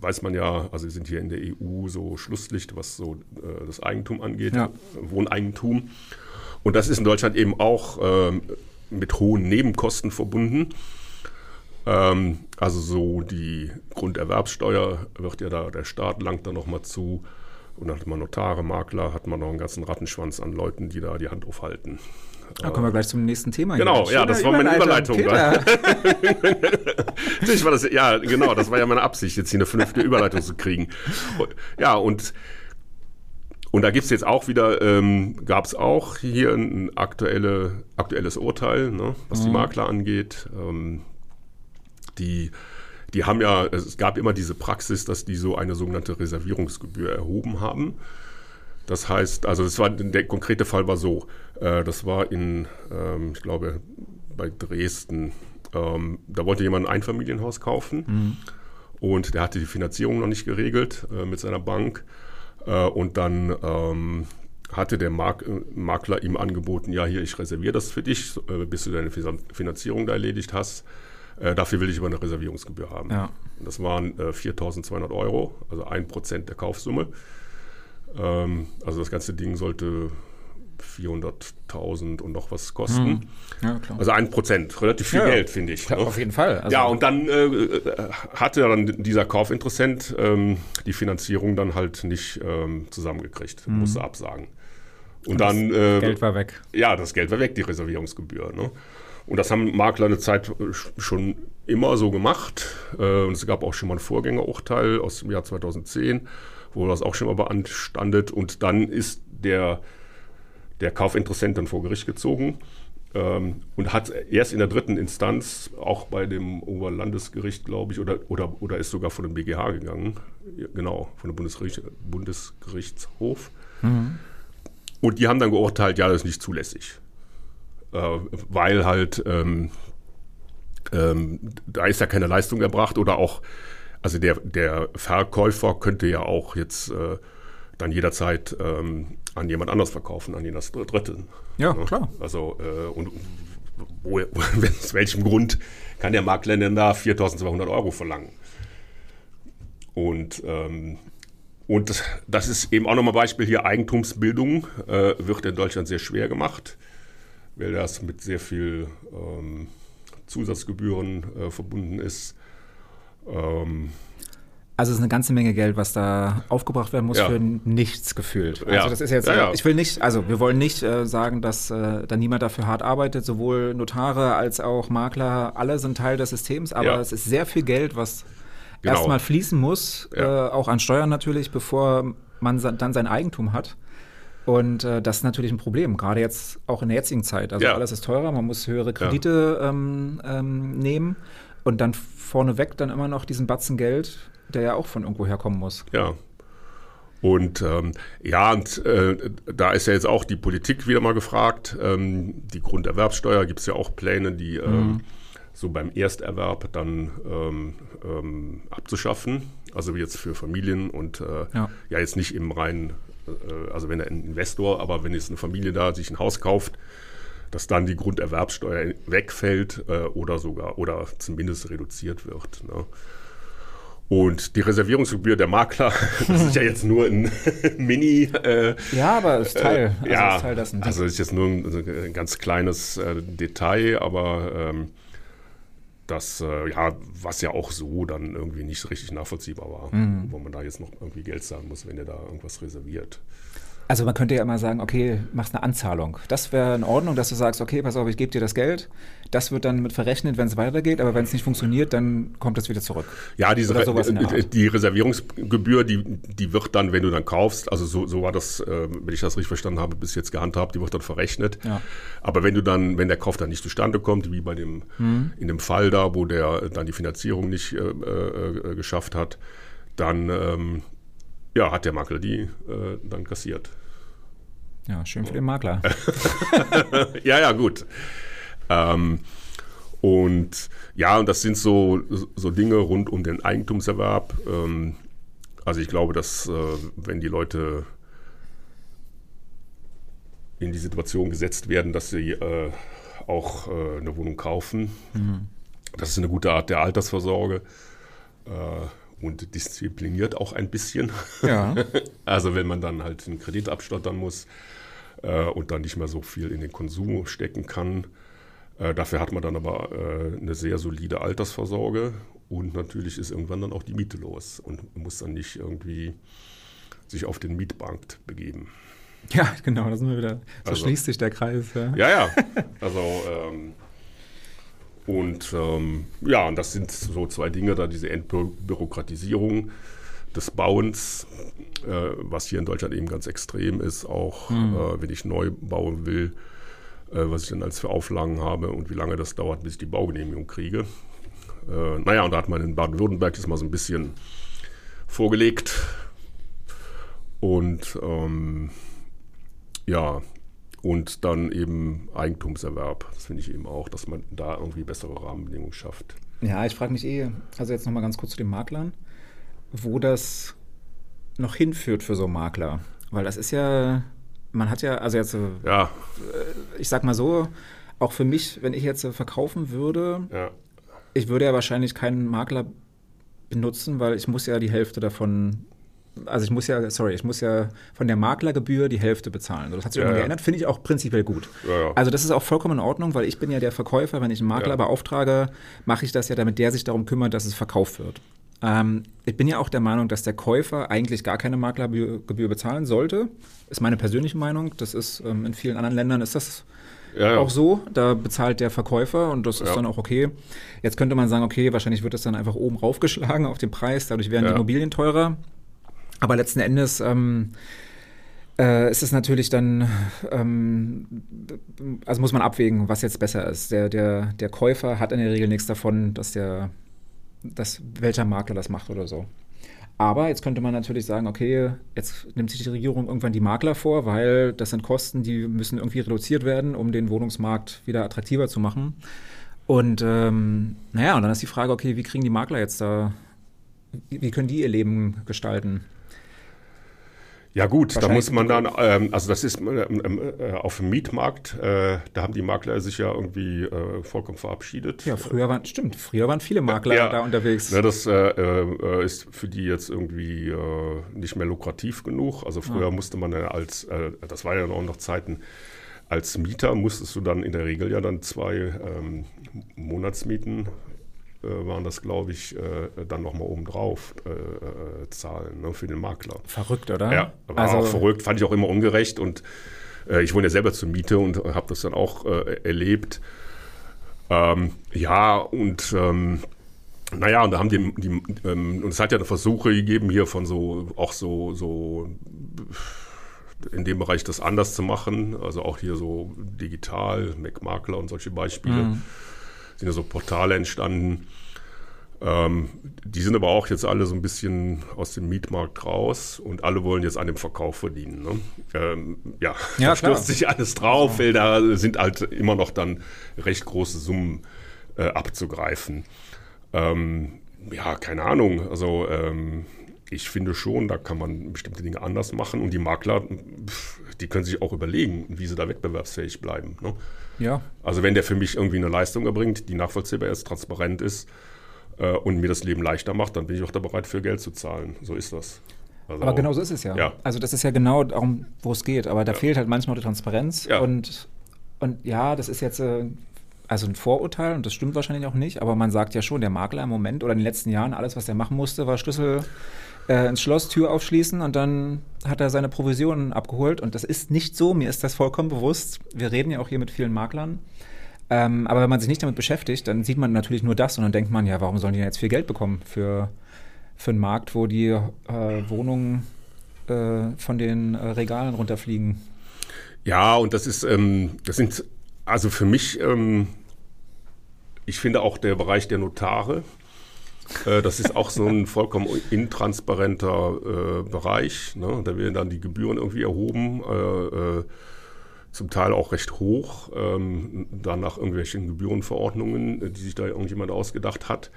weiß man ja, also wir sind hier in der EU so Schlusslicht, was so das Eigentum angeht, ja. Wohneigentum. Und das ist in Deutschland eben auch ähm, mit hohen Nebenkosten verbunden. Ähm, also so die Grunderwerbssteuer wird ja da, der Staat langt da nochmal zu. Und dann hat man Notare, Makler, hat man noch einen ganzen Rattenschwanz an Leuten, die da die Hand aufhalten. Da kommen wir gleich zum nächsten Thema. Genau, ja, das war meine Überleitung. Natürlich war das, ja, genau, das war ja meine Absicht, jetzt hier eine vernünftige Überleitung zu kriegen. Ja, und, und da gibt es jetzt auch wieder, ähm, gab es auch hier ein aktuelle, aktuelles Urteil, ne, was mhm. die Makler angeht. Ähm, die die haben ja, es gab immer diese Praxis, dass die so eine sogenannte Reservierungsgebühr erhoben haben. Das heißt, also das war, der konkrete Fall war so, äh, das war in, ähm, ich glaube, bei Dresden. Ähm, da wollte jemand ein Einfamilienhaus kaufen mhm. und der hatte die Finanzierung noch nicht geregelt äh, mit seiner Bank. Äh, und dann ähm, hatte der Mark Makler ihm angeboten, ja hier, ich reserviere das für dich, äh, bis du deine Finanzierung da erledigt hast. Äh, dafür will ich aber eine Reservierungsgebühr haben. Ja. Das waren äh, 4.200 Euro, also ein Prozent der Kaufsumme. Ähm, also das ganze Ding sollte 400.000 und noch was kosten. Hm. Ja, also ein Prozent, relativ viel ja, Geld, finde ich. Klar, ne? Auf jeden Fall. Also ja, und dann äh, hatte dann dieser Kaufinteressent ähm, die Finanzierung dann halt nicht ähm, zusammengekriegt, hm. musste absagen. Und, und dann. Äh, Geld war weg. Ja, das Geld war weg, die Reservierungsgebühr. Ne? Und das haben Makler eine Zeit schon immer so gemacht. Äh, und es gab auch schon mal ein Vorgängerurteil aus dem Jahr 2010, wo das auch schon mal beanstandet. Und dann ist der, der Kaufinteressent dann vor Gericht gezogen ähm, und hat erst in der dritten Instanz, auch bei dem Oberlandesgericht, glaube ich, oder, oder, oder ist sogar von dem BGH gegangen, genau, von dem Bundesgericht, Bundesgerichtshof. Mhm. Und die haben dann geurteilt, ja, das ist nicht zulässig äh, weil halt ähm, ähm, da ist ja keine Leistung erbracht oder auch, also der, der Verkäufer könnte ja auch jetzt äh, dann jederzeit ähm, an jemand anders verkaufen, an den das Dritten. Ja, ja, ne? klar. Also, äh, und wo, aus welchem Grund kann der Makler denn da 4.200 Euro verlangen? Und, ähm, und das ist eben auch nochmal Beispiel hier, Eigentumsbildung äh, wird in Deutschland sehr schwer gemacht weil das mit sehr viel ähm, Zusatzgebühren äh, verbunden ist. Ähm, also es ist eine ganze Menge Geld, was da aufgebracht werden muss ja. für nichts gefühlt. Also ja. das ist jetzt, ja, ich will nicht, also wir wollen nicht äh, sagen, dass äh, da niemand dafür hart arbeitet, sowohl Notare als auch Makler, alle sind Teil des Systems, aber es ist sehr viel Geld, was genau. erstmal fließen muss, äh, auch an Steuern natürlich, bevor man dann sein Eigentum hat. Und äh, das ist natürlich ein Problem, gerade jetzt auch in der jetzigen Zeit. Also ja. alles ist teurer, man muss höhere Kredite ja. ähm, ähm, nehmen und dann vorneweg dann immer noch diesen Batzen Geld, der ja auch von irgendwo herkommen muss. Ja. Und ähm, ja, und äh, da ist ja jetzt auch die Politik wieder mal gefragt. Ähm, die Grunderwerbsteuer gibt es ja auch Pläne, die ähm, mhm. so beim Ersterwerb dann ähm, abzuschaffen. Also jetzt für Familien und äh, ja. ja. jetzt nicht im reinen also wenn ein Investor, aber wenn jetzt eine Familie da sich ein Haus kauft, dass dann die Grunderwerbsteuer wegfällt äh, oder sogar oder zumindest reduziert wird. Ne? Und die Reservierungsgebühr der Makler, das ist ja jetzt nur ein Mini. Äh, ja, aber ist Teil. Äh, also ja, ist Teil dessen. Also ist jetzt nur ein, ein ganz kleines äh, Detail, aber ähm, das, äh, ja, was ja auch so dann irgendwie nicht richtig nachvollziehbar war, mhm. wo man da jetzt noch irgendwie Geld zahlen muss, wenn er da irgendwas reserviert. Also man könnte ja immer sagen, okay, machst eine Anzahlung. Das wäre in Ordnung, dass du sagst, okay, pass auf, ich gebe dir das Geld. Das wird dann mit verrechnet, wenn es weitergeht, aber wenn es nicht funktioniert, dann kommt es wieder zurück. Ja, diese die Reservierungsgebühr, die, die wird dann, wenn du dann kaufst, also so, so war das, äh, wenn ich das richtig verstanden habe, bis jetzt gehandhabt, die wird dann verrechnet. Ja. Aber wenn du dann, wenn der Kauf dann nicht zustande kommt, wie bei dem, mhm. in dem Fall da, wo der dann die Finanzierung nicht äh, äh, geschafft hat, dann ähm, ja, hat der Makler die äh, dann kassiert. Ja, schön für den Makler. ja, ja, gut. Ähm, und ja, und das sind so, so Dinge rund um den Eigentumserwerb. Ähm, also ich glaube, dass äh, wenn die Leute in die Situation gesetzt werden, dass sie äh, auch äh, eine Wohnung kaufen, mhm. das ist eine gute Art der Altersvorsorge. Und diszipliniert auch ein bisschen. Ja. also wenn man dann halt einen Kredit abstottern muss äh, und dann nicht mehr so viel in den Konsum stecken kann, Äh, dafür hat man dann aber äh, eine sehr solide Altersvorsorge und natürlich ist irgendwann dann auch die Miete los und muss dann nicht irgendwie sich auf den Mietbank begeben. Ja, genau, da sind wir wieder. So also, schließt sich der Kreis. Ja, ja. ja. Also, ähm, und ähm, ja, und das sind so zwei Dinge, da diese Entbürokratisierung des Bauens, äh, was hier in Deutschland eben ganz extrem ist, auch mhm. äh, wenn ich neu bauen will, äh, was ich dann als für Auflagen habe und wie lange das dauert, bis ich die Baugenehmigung kriege. Äh, naja, und da hat man in Baden-Württemberg das mal so ein bisschen vorgelegt. Und ähm, ja, und dann eben Eigentumserwerb. Das finde ich eben auch, dass man da irgendwie bessere Rahmenbedingungen schafft. Ja, ich frage mich eh, also jetzt nochmal ganz kurz zu den Maklern, wo das noch hinführt für so Makler. Weil das ist ja, man hat ja, also jetzt, ja. Äh, ich sag mal so, auch für mich, wenn ich jetzt verkaufen würde, ja. ich würde ja wahrscheinlich keinen Makler benutzen, weil ich muss ja die Hälfte davon also ich muss ja, sorry, ich muss ja von der Maklergebühr die Hälfte bezahlen. Das hat sich ja, ja. geändert, finde ich auch prinzipiell gut. Ja, also das ist auch vollkommen in Ordnung, weil ich bin ja der Verkäufer, wenn ich einen Makler beauftrage, mache ich das ja, damit der sich darum kümmert, dass es verkauft wird. Ähm, ich bin ja auch der Meinung, dass der Käufer eigentlich gar keine Maklergebühr bezahlen sollte. Ist meine persönliche Meinung. Das ist ähm, in vielen anderen Ländern ist das ja, ja. auch so. Da bezahlt der Verkäufer und das ist ja. dann auch okay. Jetzt könnte man sagen, okay, wahrscheinlich wird das dann einfach oben raufgeschlagen auf den Preis, dadurch werden die Immobilien teurer. Aber letzten Endes ähm, äh, ist es natürlich dann, ähm, also muss man abwägen, was jetzt besser ist. Der, der, der Käufer hat in der Regel nichts davon, dass der, dass welcher Makler das macht oder so. Aber jetzt könnte man natürlich sagen, okay, jetzt nimmt sich die Regierung irgendwann die Makler vor, weil das sind Kosten, die müssen irgendwie reduziert werden, um den Wohnungsmarkt wieder attraktiver zu machen. Und ähm, naja, und dann ist die Frage, okay, wie kriegen die Makler jetzt da, wie können die ihr Leben gestalten? Ja gut, da muss man dann, ähm, also das ist ähm, äh, auf dem Mietmarkt, äh, da haben die Makler sich ja irgendwie äh, vollkommen verabschiedet. Ja, früher waren, stimmt, früher waren viele Makler ja, da unterwegs. Ne, das äh, äh, ist für die jetzt irgendwie äh, nicht mehr lukrativ genug. Also früher ja. musste man ja als, das war ja auch noch Zeiten, als Mieter musstest du dann in der Regel ja dann zwei ähm, Monatsmieten waren das, glaube ich, äh, dann nochmal obendrauf äh, äh, zahlen ne, für den Makler. Verrückt, oder? Ja, war also, auch verrückt, fand ich auch immer ungerecht und äh, ich wohne ja selber zur Miete und habe das dann auch äh, erlebt. Ähm, ja, und ähm, naja, und da haben die, die ähm, und es hat ja Versuche gegeben hier von so, auch so, so in dem Bereich das anders zu machen, also auch hier so digital, Mac-Makler und solche Beispiele. Mhm sind ja so Portale entstanden. Ähm, die sind aber auch jetzt alle so ein bisschen aus dem Mietmarkt raus und alle wollen jetzt an dem Verkauf verdienen. Ne? Ähm, ja, ja da stürzt sich alles drauf, weil da sind halt immer noch dann recht große Summen äh, abzugreifen. Ähm, ja, keine Ahnung. Also ähm, ich finde schon, da kann man bestimmte Dinge anders machen und die Makler, die können sich auch überlegen, wie sie da wettbewerbsfähig bleiben. Ne? Ja. Also wenn der für mich irgendwie eine Leistung erbringt, die nachvollziehbar ist, transparent ist äh, und mir das Leben leichter macht, dann bin ich auch da bereit, für Geld zu zahlen. So ist das. Also, aber genau so ist es ja. ja. Also das ist ja genau darum, wo es geht. Aber da ja. fehlt halt manchmal die Transparenz. Ja. Und, und ja, das ist jetzt äh, also ein Vorurteil und das stimmt wahrscheinlich auch nicht. Aber man sagt ja schon, der Makler im Moment oder in den letzten Jahren, alles, was er machen musste, war Schlüssel äh, ins Schloss, Tür aufschließen und dann hat er seine Provisionen abgeholt. Und das ist nicht so, mir ist das vollkommen bewusst. Wir reden ja auch hier mit vielen Maklern. Ähm, aber wenn man sich nicht damit beschäftigt, dann sieht man natürlich nur das und dann denkt man, ja, warum sollen die jetzt viel Geld bekommen für, für einen Markt, wo die äh, Wohnungen äh, von den äh, Regalen runterfliegen. Ja, und das ist, ähm, das sind, also für mich, ähm, ich finde auch der Bereich der Notare, das ist auch so ein vollkommen intransparenter äh, Bereich. Ne? Da werden dann die Gebühren irgendwie erhoben, äh, äh, zum Teil auch recht hoch, ähm, nach irgendwelchen Gebührenverordnungen, äh, die sich da irgendjemand ausgedacht hat.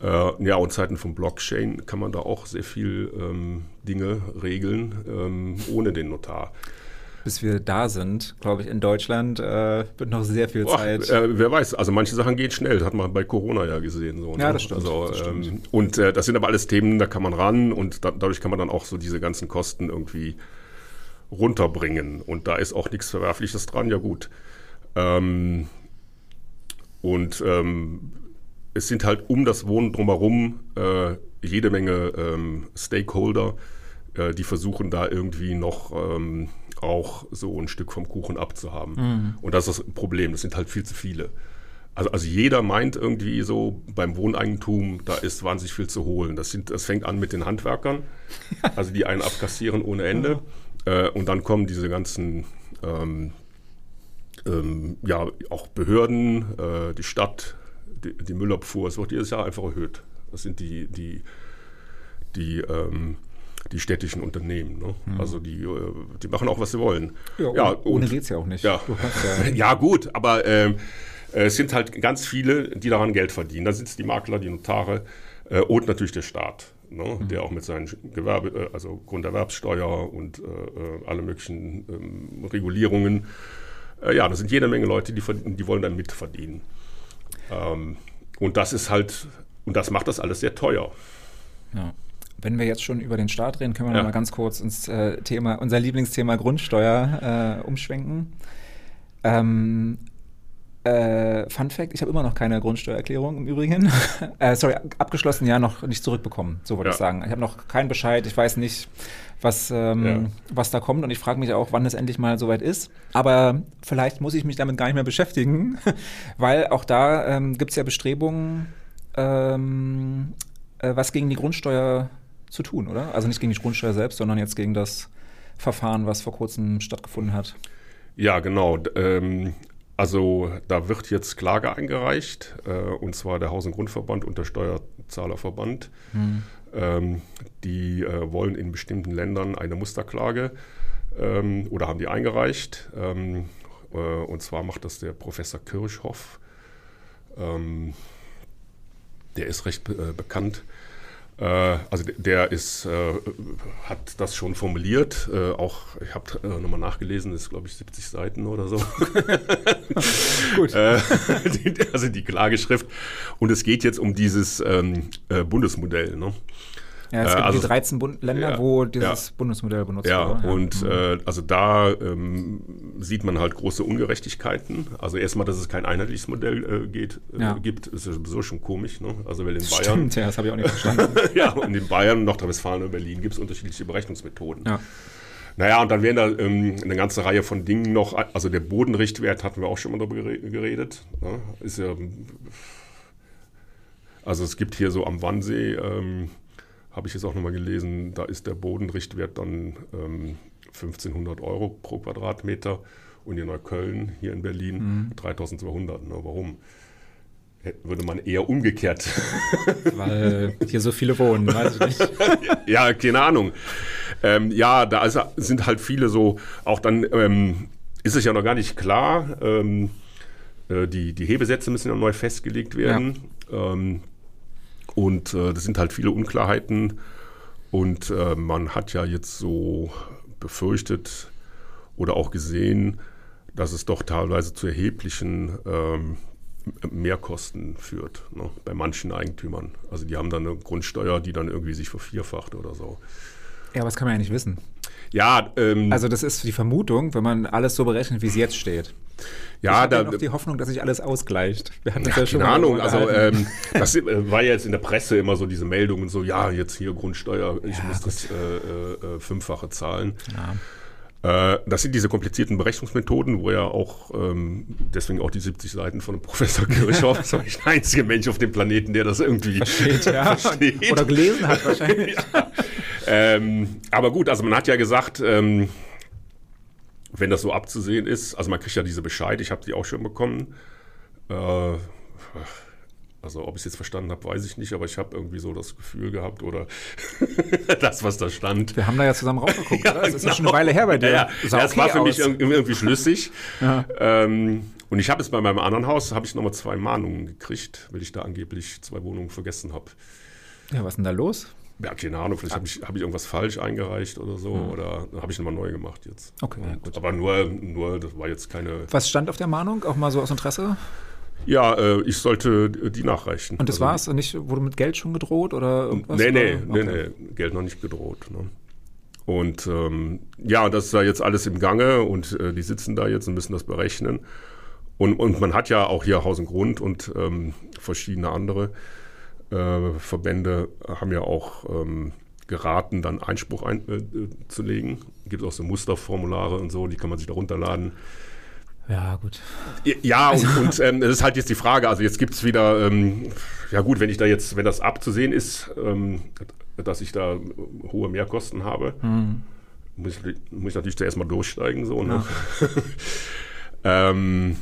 Äh, ja, und Zeiten von Blockchain kann man da auch sehr viel ähm, Dinge regeln, ähm, ohne den Notar bis wir da sind, glaube ich, in Deutschland äh, wird noch sehr viel Zeit. äh, wer weiß, also manche Sachen gehen schnell, das hat man bei Corona ja gesehen. So, ne? Ja, das stimmt. Also, das stimmt. Ähm, und äh, das sind aber alles Themen, da kann man ran und da, dadurch kann man dann auch so diese ganzen Kosten irgendwie runterbringen. Und da ist auch nichts Verwerfliches dran, ja gut. Ähm, und ähm, es sind halt um das Wohnen drumherum äh, jede Menge ähm, Stakeholder, äh, die versuchen da irgendwie noch ähm, auch so ein Stück vom Kuchen abzuhaben. Mhm. Und das ist das Problem, das sind halt viel zu viele. Also, also jeder meint irgendwie so, beim Wohneigentum, da ist wahnsinnig viel zu holen. Das, sind, das fängt an mit den Handwerkern, also die einen abkassieren ohne Ende. Äh, und dann kommen diese ganzen, ähm, ähm, ja, auch Behörden, äh, die Stadt, die, die Müllabfuhr. Es wird jedes Jahr einfach erhöht. Das sind die, die, die ähm, die städtischen Unternehmen. Ne? Mhm. Also die, äh, die machen auch, was sie wollen. Ja, ja ohne geht es ja auch nicht. Ja, ja, gut, aber ähm, äh, es sind halt ganz viele, die daran Geld verdienen. Da sind es die Makler, die Notare äh, und natürlich der Staat. Ne, mhm. der auch mit seinen Gewerbe, äh, also Grunderwerbssteuer und äh, äh, alle möglichen ähm, Regulierungen, äh, ja, da sind jede Menge Leute, die, die wollen dann mitverdienen. Ähm, und das ist halt, und das macht das alles sehr teuer. Ja. Wenn wir jetzt schon über den Staat reden, können wir ja. noch mal ganz kurz ins äh, Thema, unser Lieblingsthema Grundsteuer äh, umschwenken. Ähm, äh, Fun Fact: Ich habe immer noch keine Grundsteuererklärung im Übrigen. äh, sorry, abgeschlossen ja noch nicht zurückbekommen, so würde ja. ich sagen. Ich habe noch keinen Bescheid, ich weiß nicht, was, ähm, ja. was da kommt und ich frage mich auch, wann es endlich mal soweit ist. Aber vielleicht muss ich mich damit gar nicht mehr beschäftigen, weil auch da ähm, gibt es ja Bestrebungen, ähm, äh, was gegen die Grundsteuer zu tun, oder? Also nicht gegen die Grundsteuer selbst, sondern jetzt gegen das Verfahren, was vor kurzem stattgefunden hat. Ja, genau. Ähm, also da wird jetzt Klage eingereicht, äh, und zwar der Haus- und Grundverband und der Steuerzahlerverband. Hm. Ähm, die äh, wollen in bestimmten Ländern eine Musterklage ähm, oder haben die eingereicht. Ähm, äh, und zwar macht das der Professor Kirchhoff. Ähm, der ist recht äh, bekannt also der ist, äh, hat das schon formuliert. Äh, auch ich habe äh, nochmal nachgelesen, ist glaube ich 70 Seiten oder so. Gut. Äh, also die Klageschrift. Und es geht jetzt um dieses ähm, äh, Bundesmodell. Ne? Ja, es gibt also, die 13 Bund Länder, ja, wo dieses ja. Bundesmodell benutzt wird. Ja, und mhm. äh, also da ähm, sieht man halt große Ungerechtigkeiten. Also erstmal, dass es kein einheitliches Modell äh, geht, äh, gibt, ist sowieso schon komisch. Ne? Also weil in Bayern. Stimmt, ja, das habe ich auch nicht verstanden. ja, und in Bayern, Nordrhein-Westfalen und Berlin gibt es unterschiedliche Berechnungsmethoden. Ja. Naja, und dann wären da ähm, eine ganze Reihe von Dingen noch, also der Bodenrichtwert hatten wir auch schon mal darüber geredet. Ne? Ist ja, also es gibt hier so am Wannsee ähm, habe ich jetzt auch nochmal gelesen, da ist der Bodenrichtwert dann ähm, 1500 Euro pro Quadratmeter und in Neukölln, hier in Berlin, mhm. 3200. Ne? Warum? Würde man eher umgekehrt. Weil hier so viele wohnen, weiß ich nicht. ja, keine Ahnung. Ähm, ja, da also sind halt viele so, auch dann ähm, ist es ja noch gar nicht klar, ähm, äh, die, die Hebesätze müssen ja neu festgelegt werden. Ja. Und äh, das sind halt viele Unklarheiten. Und äh, man hat ja jetzt so befürchtet oder auch gesehen, dass es doch teilweise zu erheblichen ähm, Mehrkosten führt ne, bei manchen Eigentümern. Also die haben dann eine Grundsteuer, die dann irgendwie sich vervierfacht oder so. Ja, aber das kann man ja nicht wissen. Ja, ähm, also das ist die Vermutung, wenn man alles so berechnet, wie es jetzt steht. Ja, ich da noch die Hoffnung, dass sich alles ausgleicht. Wir hatten ja, ja schon keine Ahnung. Also ähm, das äh, war ja jetzt in der Presse immer so diese Meldungen so, ja, jetzt hier Grundsteuer, ich ja, muss gut. das äh, äh, fünffache zahlen. Ja. Äh, das sind diese komplizierten Berechnungsmethoden, wo ja auch ähm, deswegen auch die 70 Seiten von Professor Kirchhoff, das ist der einzige Mensch auf dem Planeten, der das irgendwie versteht, ja. versteht. oder gelesen hat wahrscheinlich. ja. ähm, aber gut, also man hat ja gesagt, ähm, wenn das so abzusehen ist, also man kriegt ja diese Bescheid, ich habe die auch schon bekommen. Äh, also ob ich es jetzt verstanden habe, weiß ich nicht, aber ich habe irgendwie so das Gefühl gehabt oder das, was da stand. Wir haben da ja zusammen rausgeguckt, ja, oder? Das genau. ist ja schon eine Weile her bei dir. Ja, ja das okay war für aus. mich irgendwie schlüssig. ja. ähm, und ich habe es bei meinem anderen Haus, habe ich nochmal zwei Mahnungen gekriegt, weil ich da angeblich zwei Wohnungen vergessen habe. Ja, was ist denn da los? Ja, keine Ahnung, vielleicht habe ich, hab ich irgendwas falsch eingereicht oder so. Mhm. Oder habe ich nochmal neu gemacht jetzt. Okay, ja, gut. Aber nur, nur, das war jetzt keine. Was stand auf der Mahnung? Auch mal so aus Interesse? Ja, äh, ich sollte die nachreichen. Und das also, war's? Nicht, wurde mit Geld schon gedroht oder irgendwas? Nee, nee, okay. nee, nee, Geld noch nicht gedroht. Ne? Und ähm, ja, das ist da jetzt alles im Gange und äh, die sitzen da jetzt und müssen das berechnen. Und, und man hat ja auch hier Haus und Grund und ähm, verschiedene andere äh, Verbände haben ja auch ähm, geraten, dann Einspruch einzulegen. Äh, Gibt auch so Musterformulare und so, die kann man sich da runterladen. Ja, gut. Ja, und, also. und ähm, das ist halt jetzt die Frage. Also jetzt gibt es wieder, ähm, ja gut, wenn ich da jetzt, wenn das abzusehen ist, ähm, dass ich da hohe Mehrkosten habe, hm. muss, ich, muss ich natürlich zuerst mal durchsteigen. So, ne? Ja. ähm,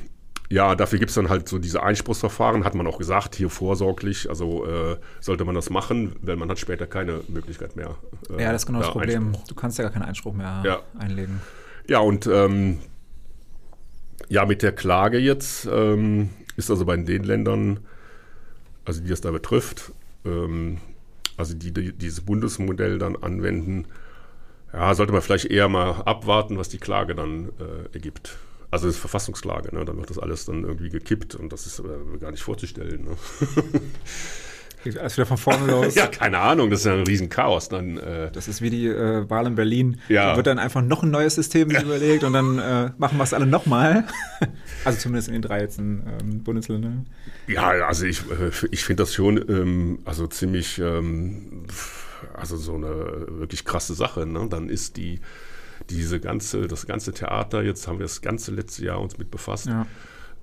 ja, dafür gibt es dann halt so diese Einspruchsverfahren, hat man auch gesagt, hier vorsorglich, also äh, sollte man das machen, weil man hat später keine Möglichkeit mehr. Äh, ja, das ist genau da das Problem. Einspruch. Du kannst ja gar keinen Einspruch mehr ja. einlegen. Ja, und ähm, ja, mit der Klage jetzt ähm, ist also bei den Ländern, also die das da betrifft, ähm, also die, die, dieses Bundesmodell dann anwenden, ja, sollte man vielleicht eher mal abwarten, was die Klage dann äh, ergibt. Also das ist Verfassungsklage, ne? dann wird das alles dann irgendwie gekippt und das ist äh, gar nicht vorzustellen. Ne? Alles wieder von vorne los. ja, keine Ahnung, das ist ja ein Riesenchaos. Dann, äh das ist wie die äh, Wahl in Berlin. Ja. Da wird dann einfach noch ein neues System überlegt und dann äh, machen wir es alle nochmal. also zumindest in den drei jetzt ähm, Bundesländern. Ja, also ich, äh, ich finde das schon ähm, also ziemlich, ähm, also so eine wirklich krasse Sache. Ne? Dann ist die diese ganze, das ganze Theater, jetzt haben wir das ganze letzte Jahr uns mit befasst. Ja.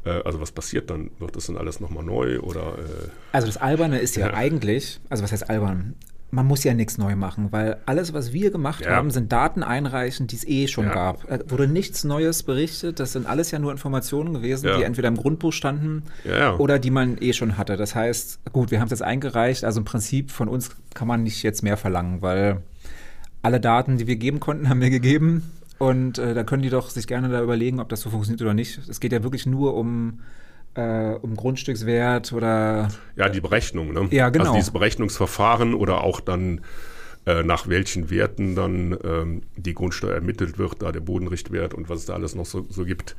Äh, also was passiert dann? Wird das dann alles nochmal neu oder? Äh also das Alberne ist ja, ja, eigentlich, also was heißt albern? Man muss ja nichts neu machen, weil alles, was wir gemacht ja. haben, sind Daten einreichen, die es eh schon ja. gab. Äh, wurde nichts Neues berichtet. Das sind alles ja nur Informationen gewesen, die entweder im Grundbuch standen oder die man eh schon hatte. Das heißt, gut, wir haben es jetzt eingereicht. Also im Prinzip von uns kann man nicht jetzt mehr verlangen, weil alle Daten, die wir geben konnten, haben wir gegeben. Und äh, da können die doch sich gerne da überlegen, ob das so funktioniert oder nicht. Es geht ja wirklich nur um, äh, um Grundstückswert oder. Ja, die Berechnung, ne? Ja, genau. Also dieses Berechnungsverfahren oder auch dann äh, nach welchen Werten dann ähm, die Grundsteuer ermittelt wird, da der Bodenrichtwert und was es da alles noch so, so gibt,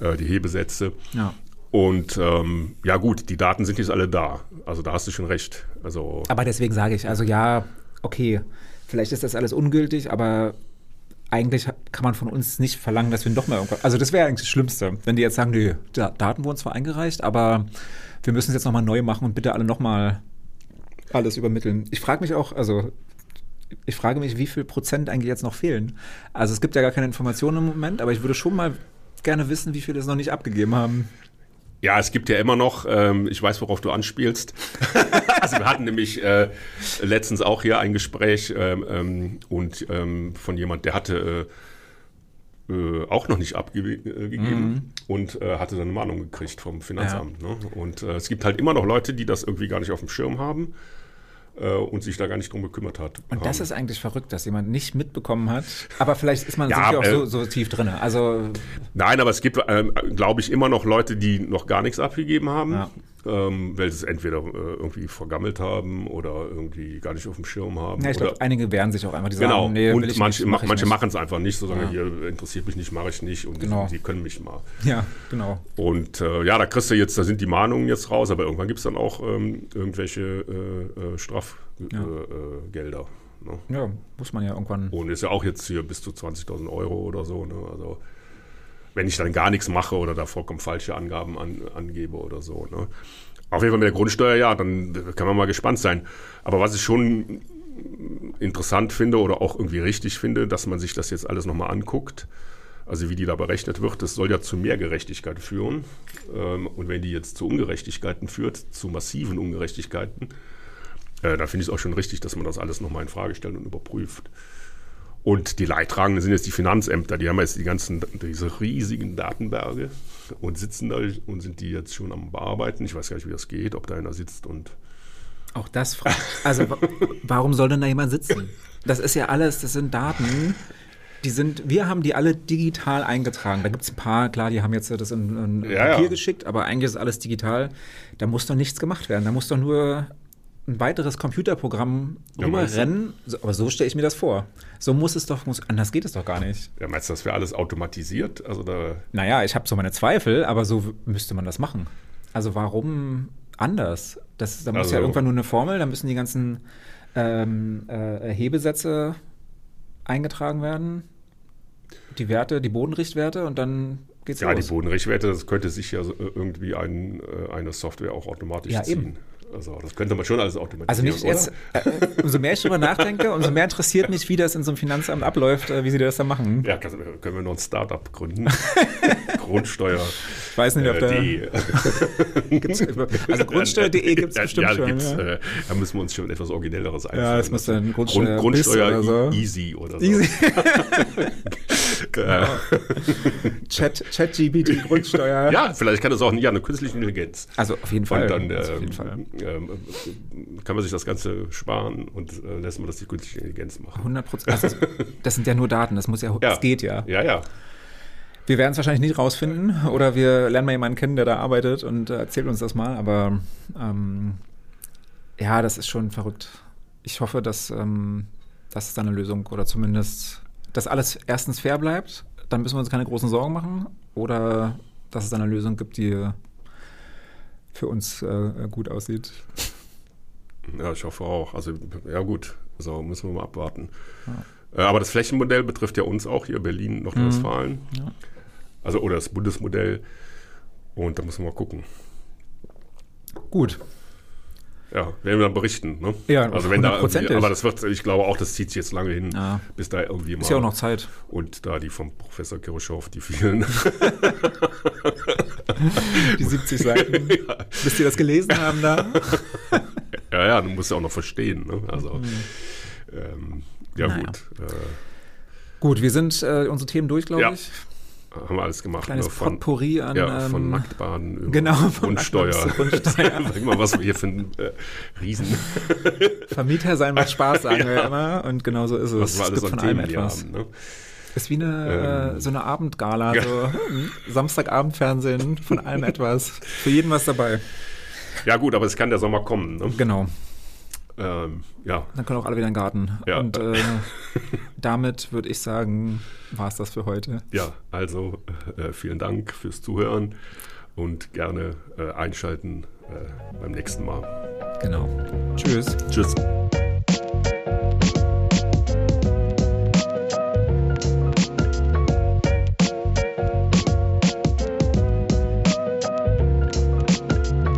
äh, die Hebesätze. Ja. Und ähm, ja gut, die Daten sind jetzt alle da. Also da hast du schon recht. Also, Aber deswegen sage ich, also ja, okay, vielleicht ist das alles ungültig, aber eigentlich kann man von uns nicht verlangen, dass wir noch mal irgendwas. Also das wäre eigentlich das Schlimmste, wenn die jetzt sagen, die Daten wurden zwar eingereicht, aber wir müssen es jetzt nochmal neu machen und bitte alle nochmal alles übermitteln. Ich frage mich auch, also ich frage mich, wie viel Prozent eigentlich jetzt noch fehlen. Also es gibt ja gar keine Informationen im Moment, aber ich würde schon mal gerne wissen, wie viele es noch nicht abgegeben haben. Ja, es gibt ja immer noch, ähm, ich weiß, worauf du anspielst. also wir hatten nämlich äh, letztens auch hier ein Gespräch ähm, ähm und ähm, von jemand, der hatte äh, äh auch noch nicht abgegeben mhm. und äh, hatte dann eine Mahnung gekriegt vom Finanzamt. Ja. Ne? Und äh, es gibt halt immer noch Leute, die das irgendwie gar nicht auf dem Schirm haben äh, und sich da gar nicht drum gekümmert hat. Und das ist eigentlich verrückt, dass jemand nicht mitbekommen hat. Aber vielleicht ist man ja, auch äh, so, so, tief drin. Also nein, aber es gibt, äh, glaube ich, immer noch Leute, die noch gar nichts abgegeben haben. Ja ähm, weil sie es entweder äh, irgendwie vergammelt haben oder irgendwie gar nicht auf dem Schirm haben. Ja, ich glaube, einige wehren sich auch einfach. Die genau, sagen, nee, und manche, mach manche machen es einfach nicht, so sagen, ja. hier interessiert mich nicht, mache ich nicht und genau. die, die, können mich mal. Ja, genau. Und äh, ja, da kriegst du jetzt, da sind die Mahnungen jetzt raus, aber irgendwann gibt es dann auch ähm, irgendwelche äh, äh Strafgelder. Ja. Ne? ja, muss man ja irgendwann. Und ist ja auch jetzt hier bis zu 20.000 Euro oder so. Ne? Also wenn ich dann gar nichts mache oder da vollkommen falsche Angaben an, angebe oder so. Ne? Auf jeden Fall mit der Grundsteuer, ja, dann kann man mal gespannt sein. Aber was ich schon interessant finde oder auch irgendwie richtig finde, dass man sich das jetzt alles nochmal anguckt, also wie die da berechnet wird, das soll ja zu mehr Gerechtigkeit führen. Ähm, und wenn die jetzt zu Ungerechtigkeiten führt, zu massiven Ungerechtigkeiten, äh, dann finde ich es auch schon richtig, dass man das alles nochmal in Frage stellt und überprüft. Und die Leidtragenden sind jetzt die Finanzämter, die haben jetzt die ganzen, diese riesigen Datenberge und sitzen da und sind die jetzt schon am Bearbeiten. Ich weiß gar nicht, wie das geht, ob da einer sitzt und. Auch das fragt. Also, warum soll denn da jemand sitzen? Das ist ja alles, das sind Daten. Die sind, wir haben die alle digital eingetragen. Da gibt es ein paar, klar, die haben jetzt das in, in ja, Papier ja. geschickt, aber eigentlich ist alles digital. Da muss doch nichts gemacht werden. Da muss doch nur ein weiteres Computerprogramm ja, rüberrennen. So, aber so stelle ich mir das vor. So muss es doch, muss, anders geht es doch gar nicht. Ja, meinst du, das wäre alles automatisiert? Also da naja, ich habe so meine Zweifel, aber so müsste man das machen. Also warum anders? Das, da muss also, ja irgendwann nur eine Formel, da müssen die ganzen ähm, äh, Hebesätze eingetragen werden. Die Werte, die Bodenrichtwerte und dann geht's Ja, los. die Bodenrichtwerte, das könnte sich ja äh, irgendwie ein, äh, eine Software auch automatisch Ja, ziehen. eben. Also das könnte man schon alles automatisieren. Also nicht jetzt, äh, umso mehr ich drüber nachdenke, umso mehr interessiert mich, wie das in so einem Finanzamt abläuft, äh, wie sie das da machen. Ja, kann, können wir noch ein Startup gründen? Grundsteuer. Ich weiß nicht, ob äh, da also Grundsteuer.de gibt es bestimmt ja, schon. gibt's, ja. äh, da müssen wir uns schon etwas Originelleres einfallen. Ja, das muss dann Grundsteuer Grund, Grundsteuer oder so. Easy oder so. Easy. Äh, Chat, ChatGPT, Grundsteuer. ja, vielleicht kann das auch ja, eine künstliche Intelligenz. Also auf jeden Fall. Und dann auf ähm, jeden Fall. Ähm, kann man sich das Ganze sparen und äh, lässt man das die künstliche Intelligenz machen. 100 Prozent. Also, das sind ja nur Daten, das muss ja, Ja. das geht ja. Ja, ja. Wir werden es wahrscheinlich nicht rausfinden oder wir lernen mal jemanden kennen, der da arbeitet und äh, erzählt uns das mal, aber ähm, ja, das ist schon verrückt. Ich hoffe, dass ähm, das ist eine Lösung oder zumindest, dass alles erstens fair bleibt, dann müssen wir uns keine großen Sorgen machen oder dass es eine Lösung gibt, die für uns äh, gut aussieht. Ja, ich hoffe auch. Also, ja gut, so müssen wir mal abwarten. Äh, aber das Flächenmodell betrifft ja uns auch hier, Berlin, Nordrhein-Westfalen. Mhm. Ja. Also, oder das Bundesmodell. Und da müssen wir mal gucken. Gut. Ja, werden wir dann berichten. Ne? Ja, also wenn da aber das wird, ich glaube auch, das zieht sich jetzt lange hin, Ja. bis da irgendwie mal. Ist ja auch noch Zeit. Und da die vom Professor Kirchhoff, die vielen. Die 70 Seiten. Bis die das gelesen haben da. ja, ja, du musst ja auch noch verstehen. Ne? Also, ähm, ja, Naja. gut. Äh, Gut, wir sind äh, unsere Themen durch, glaube Ja. ich. Haben wir alles gemacht. Kleines ne? von, Potpourri an. ja, von ähm, Nacktbaden über genau, von Grundsteuer. Grundsteuer. Sag mal, was wir hier ein äh, Riesen. Vermieter sein macht Spaß, sagen wir immer. Und genau so ist es. was wir es alles gibt an von allem Themen etwas. haben. Ne? Ist wie eine Ähm. äh, so eine Abendgala, Ja. so hm, Samstagabendfernsehen, von allem etwas. Für jeden was dabei. Ja, gut, aber es kann der Sommer kommen. Ne? Genau. Ähm, ja, Dann können auch alle wieder in den Garten. Ja. Und äh, damit würde ich sagen, war es das für heute. ja, also äh, vielen Dank fürs Zuhören und gerne äh, einschalten äh, beim nächsten Mal. Genau. Tschüss. Tschüss.